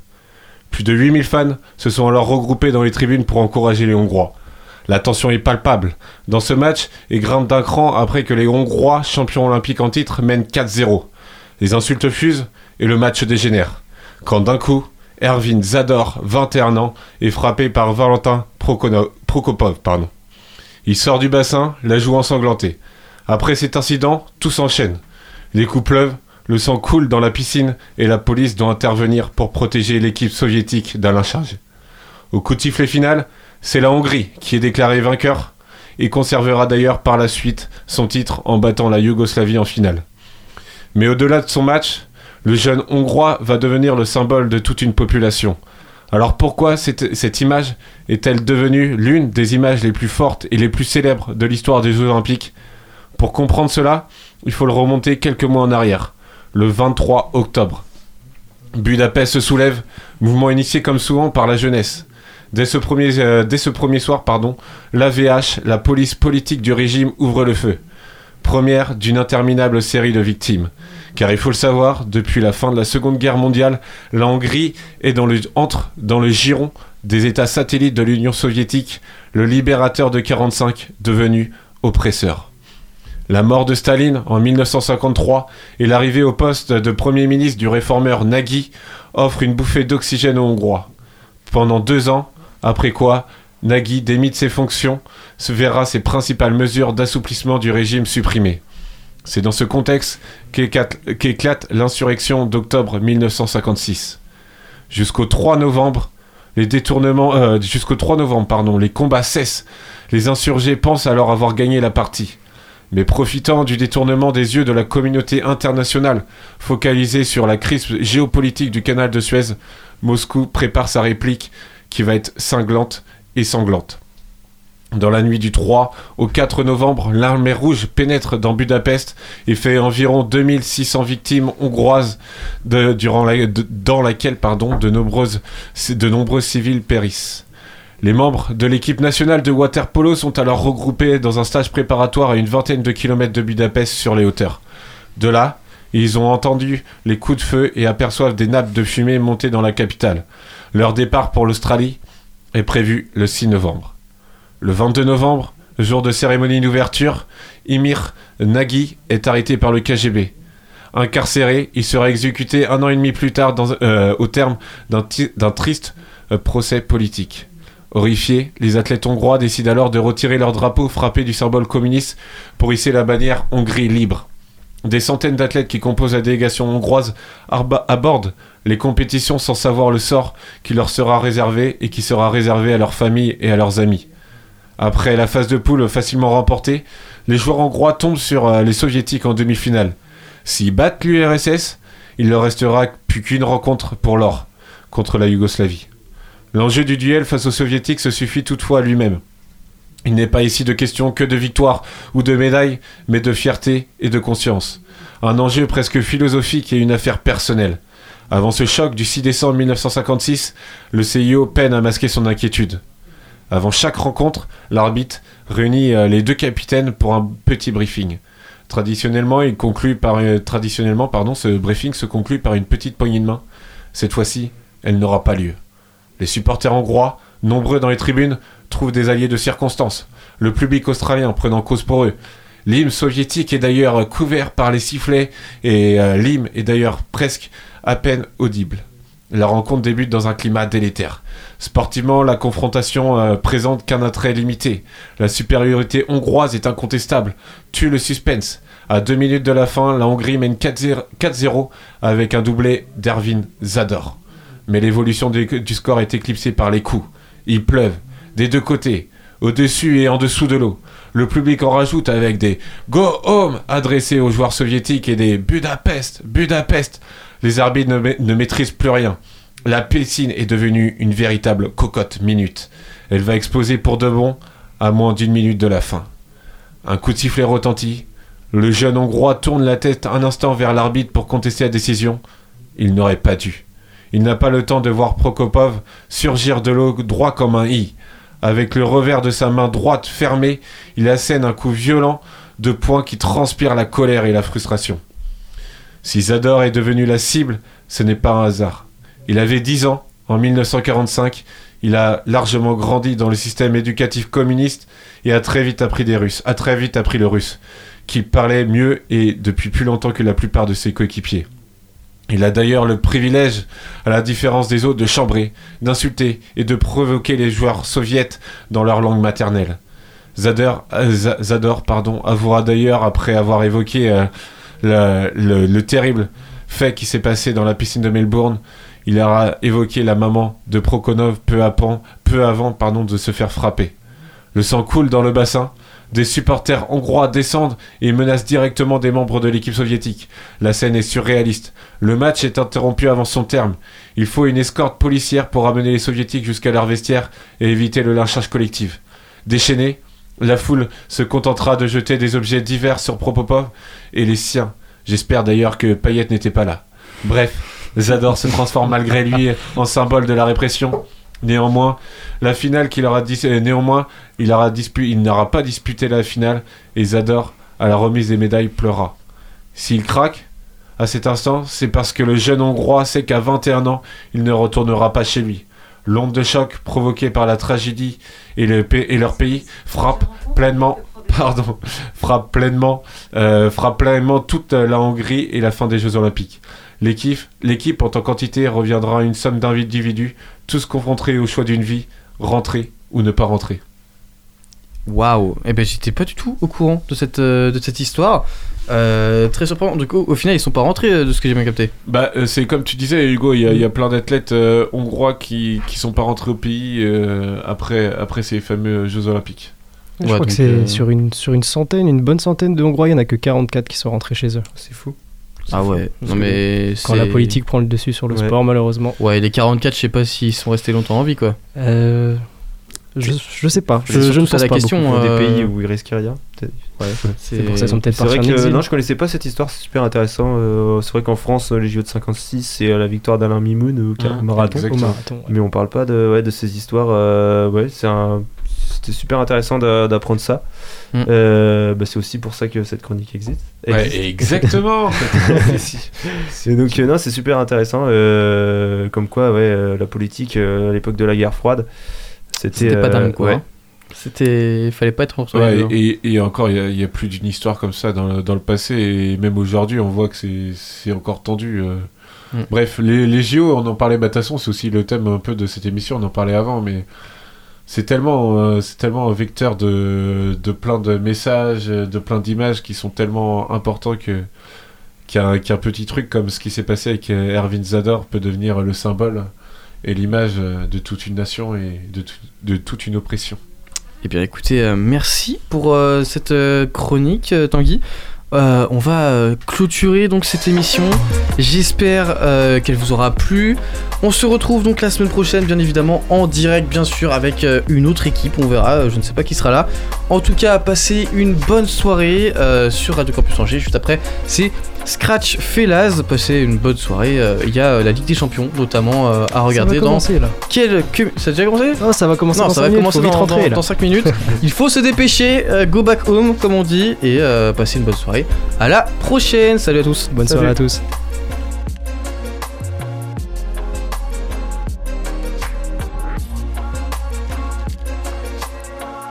[SPEAKER 5] Plus de 8000 fans se sont alors regroupés dans les tribunes pour encourager les Hongrois. La tension est palpable dans ce match et grimpe d'un cran après que les Hongrois, champions olympiques en titre, mènent 4-0. Les insultes fusent et le match dégénère. Quand d'un coup, Ervin Zador, 21 ans, est frappé par Valentin Prokopov. Il sort du bassin, la joue ensanglantée. Après cet incident, tout s'enchaîne. Les coups pleuvent, le sang coule dans la piscine et la police doit intervenir pour protéger l'équipe soviétique d'un lynchage. Au coup de sifflet final, c'est la Hongrie qui est déclarée vainqueur et conservera d'ailleurs par la suite son titre en battant la Yougoslavie en finale. Mais au-delà de son match, le jeune Hongrois va devenir le symbole de toute une population. Alors pourquoi cette, image est-elle devenue l'une des images les plus fortes et les plus célèbres de l'histoire des Jeux Olympiques? Pour comprendre cela, il faut le remonter quelques mois en arrière, le 23 octobre. Budapest se soulève, mouvement initié comme souvent par la jeunesse. Dès ce premier, euh, soir, pardon, l'AVH, la police politique du régime, ouvre le feu. Première d'une interminable série de victimes. Car il faut le savoir, depuis la fin de la Seconde Guerre mondiale, la Hongrie entre dans le giron des États satellites de l'Union soviétique, le libérateur de 45 devenu oppresseur. La mort de Staline en 1953 et l'arrivée au poste de Premier ministre du réformeur Nagy offrent une bouffée d'oxygène aux Hongrois. Pendant deux ans, après quoi, Nagy démit de ses fonctions, se verra ses principales mesures d'assouplissement du régime supprimées. C'est dans ce contexte qu'éclate l'insurrection d'octobre 1956. Jusqu'au 3 novembre, les détournements, euh, jusqu'au 3 novembre, pardon, les combats cessent. Les insurgés pensent alors avoir gagné la partie. Mais profitant du détournement des yeux de la communauté internationale, focalisée sur la crise géopolitique du canal de Suez, Moscou prépare sa réplique qui va être cinglante et sanglante. Dans la nuit du 3 au 4 novembre, l'armée rouge pénètre dans Budapest et fait environ 2600 victimes hongroises dans laquelle pardon, de nombreux civils périssent. Les membres de l'équipe nationale de waterpolo sont alors regroupés dans un stage préparatoire à une vingtaine de kilomètres de Budapest sur les hauteurs. De là, ils ont entendu les coups de feu et aperçoivent des nappes de fumée monter dans la capitale. Leur départ pour l'Australie est prévu le 6 novembre. Le 22 novembre, jour de cérémonie d'ouverture, Imir Nagy est arrêté par le KGB. Incarcéré, il sera exécuté un an et demi plus tard euh, au terme d'un triste euh, procès politique. Horrifiés, les athlètes hongrois décident alors de retirer leur drapeau frappé du symbole communiste pour hisser la bannière Hongrie libre. Des centaines d'athlètes qui composent la délégation hongroise abordent les compétitions sans savoir le sort qui leur sera réservé et qui sera réservé à leurs familles et à leurs amis. Après la phase de poule facilement remportée, les joueurs hongrois tombent sur euh, les soviétiques en demi-finale. S'ils battent l'URSS, il leur restera plus qu'une rencontre pour l'or contre la Yougoslavie. L'enjeu du duel face aux soviétiques se suffit toutefois à lui-même. Il n'est pas ici de question que de victoire ou de médaille, mais de fierté et de conscience. Un enjeu presque philosophique et une affaire personnelle. Avant ce choc du 6 décembre 1956, le CIO peine à masquer son inquiétude. Avant chaque rencontre, l'arbitre réunit euh, les deux capitaines pour un petit briefing. Traditionnellement, il conclut par euh, traditionnellement, pardon, ce briefing se conclut par une petite poignée de main. Cette fois-ci, elle n'aura pas lieu. Les supporters hongrois, nombreux dans les tribunes, trouvent des alliés de circonstance. Le public australien prenant cause pour eux. L'hymne soviétique est d'ailleurs couvert par les sifflets et euh, l'hymne est d'ailleurs presque à peine audible. La rencontre débute dans un climat délétère. Sportivement, la confrontation euh, présente qu'un attrait limité. La supériorité hongroise est incontestable, tue le suspense. À deux minutes de la fin, la Hongrie mène 4-0 4-0 avec un doublé d'Ervin Zador. Mais l'évolution du, score est éclipsée par les coups. Il pleuve, des deux côtés. au-dessus et en dessous de l'eau. Le public en rajoute avec des Go home adressés aux joueurs soviétiques et des Budapest, Budapest. Les arbitres ne maîtrisent plus rien. La piscine est devenue une véritable cocotte minute. Elle va exploser pour de bon à moins d'une minute de la fin. Un coup de sifflet retentit. Le jeune Hongrois tourne la tête un instant vers l'arbitre pour contester la décision. Il n'aurait pas dû. Il n'a pas le temps de voir Prokopov surgir de l'eau droit comme un i. Avec le revers de sa main droite fermée, il assène un coup violent de poing qui transpire la colère et la frustration. Si Zador est devenu la cible, ce n'est pas un hasard. Il avait 10 ans en 1945, il a largement grandi dans le système éducatif communiste et a très vite appris des Russes, a très vite appris le russe, qu'il parlait mieux et depuis plus longtemps que la plupart de ses coéquipiers. Il a d'ailleurs le privilège, à la différence des autres, de chambrer, d'insulter et de provoquer les joueurs soviètes dans leur langue maternelle. Zador, euh, Zador pardon, avouera d'ailleurs, après avoir évoqué euh, le terrible fait qui s'est passé dans la piscine de Melbourne, il aura évoqué la maman de Prokhonov peu, avant- peu avant de se faire frapper. Le sang coule dans le bassin. Des supporters hongrois descendent et menacent directement des membres de l'équipe soviétique. La scène est surréaliste. Le match est interrompu avant son terme. Il faut une escorte policière pour amener les soviétiques jusqu'à leur vestiaire et éviter le lynchage collectif. Déchaînée, la foule se contentera de jeter des objets divers sur Propopov et les siens. J'espère d'ailleurs que Payet n'était pas là. Bref, Zador se transforme malgré lui en symbole de la répression. Néanmoins, la finale qu'il aura euh, il n'aura pas disputé la finale et Zador, à la remise des médailles, pleura. S'il craque, à cet instant, c'est parce que le jeune Hongrois sait qu'à 21 ans, il ne retournera pas chez lui. L'onde de choc provoquée par la tragédie et, et leur pays frappe pleinement, pardon, frappe pleinement, euh, frappe pleinement toute la Hongrie et la fin des Jeux Olympiques. L'équipe, l'équipe en tant qu'entité reviendra à une somme d'individus, tous confrontés au choix d'une vie, rentrer ou ne pas rentrer.
[SPEAKER 4] Waouh Eh ben j'étais pas du tout au courant de cette, euh, de cette histoire. Euh, très surprenant. Du coup, au final, ils sont pas rentrés euh, de ce que j'ai bien capté.
[SPEAKER 5] Bah, euh, c'est comme tu disais, Hugo, il y, y a plein d'athlètes hongrois qui, qui sont pas rentrés au pays après, après ces fameux Jeux Olympiques.
[SPEAKER 7] Je crois que c'est sur, une, sur une centaine, une bonne centaine de Hongrois, il n'y en a que 44 qui sont rentrés chez eux.
[SPEAKER 6] C'est fou.
[SPEAKER 4] Ah ouais. Non mais
[SPEAKER 7] Quand la politique prend le dessus sur le
[SPEAKER 4] Ouais.
[SPEAKER 7] sport, malheureusement.
[SPEAKER 4] Ouais, les 44, je sais pas s'ils sont restés longtemps en vie quoi.
[SPEAKER 7] Euh, je, je sais pas. Je, je ne pense
[SPEAKER 4] la
[SPEAKER 7] pas
[SPEAKER 4] question,
[SPEAKER 7] beaucoup.
[SPEAKER 6] Dans des
[SPEAKER 4] euh,
[SPEAKER 6] pays où il risque rien.
[SPEAKER 4] Ouais,
[SPEAKER 7] C'est pour ça qu'ils sont peut-être
[SPEAKER 6] C'est vrai que non, je connaissais pas cette histoire, c'est super intéressant. Euh, c'est vrai qu'en France, les JO de 56, c'est euh, la victoire d'Alain Mimoun au
[SPEAKER 5] Ah,
[SPEAKER 6] marathon.
[SPEAKER 7] Au marathon, ouais.
[SPEAKER 6] Mais on parle pas de, ouais, de ces histoires. euh, ouais, c'est un- C'était super intéressant d'a- d'apprendre ça.
[SPEAKER 4] Mm.
[SPEAKER 6] Euh, bah, c'est aussi pour ça que cette chronique existe.
[SPEAKER 5] Ouais, exactement.
[SPEAKER 6] Et donc, euh, non, c'est super intéressant. euh, comme quoi, ouais, euh, la politique euh, à l'époque de la guerre froide, c'était.
[SPEAKER 4] Pas dingue quoi.
[SPEAKER 6] ouais.
[SPEAKER 4] hein. C'était. Fallait pas être
[SPEAKER 5] Ouais, et, et encore, il y a- il y, a plus d'une histoire comme ça dans le, dans le passé, et même aujourd'hui, on voit que c'est- encore tendu. euh.
[SPEAKER 4] Mm.
[SPEAKER 5] Bref, les, les JO, on en parlait, bah, de toute façon, c'est aussi le thème un peu de cette émission, on en parlait avant, mais c'est tellement, euh, c'est tellement un vecteur de, de plein de messages, de plein d'images qui sont tellement importants qu'un petit truc comme ce qui s'est passé avec euh, Erwin Zador peut devenir le symbole et l'image euh, de toute une nation et de, tout- de toute une oppression.
[SPEAKER 4] Eh bien écoutez, merci pour cette chronique Tanguy. Euh, on va euh, clôturer donc cette émission. J'espère euh, qu'elle vous aura plu. On se retrouve donc la semaine prochaine, bien évidemment, en direct, bien sûr, avec une autre équipe. On verra, je ne sais pas qui sera là. En tout cas, passez une bonne soirée sur Radio Campus Angers. Juste après, c'est Scratch Felaz. Passez une bonne soirée. Euh, Il y a euh, la Ligue des Champions, notamment, euh, à regarder
[SPEAKER 7] ça va
[SPEAKER 4] dans
[SPEAKER 7] là.
[SPEAKER 4] quel. Ça a déjà commencé?
[SPEAKER 7] Non, ça va commencer
[SPEAKER 4] non,
[SPEAKER 7] dans
[SPEAKER 4] ça
[SPEAKER 7] cinq
[SPEAKER 4] va
[SPEAKER 7] minutes,
[SPEAKER 4] commencer dans,
[SPEAKER 7] rentrer,
[SPEAKER 4] dans,
[SPEAKER 7] là.
[SPEAKER 4] dans 5 minutes. Il faut se dépêcher, go back home comme on dit, et passer une bonne soirée. À la prochaine, salut à tous.
[SPEAKER 7] Bonne
[SPEAKER 4] Salut.
[SPEAKER 7] soirée à tous.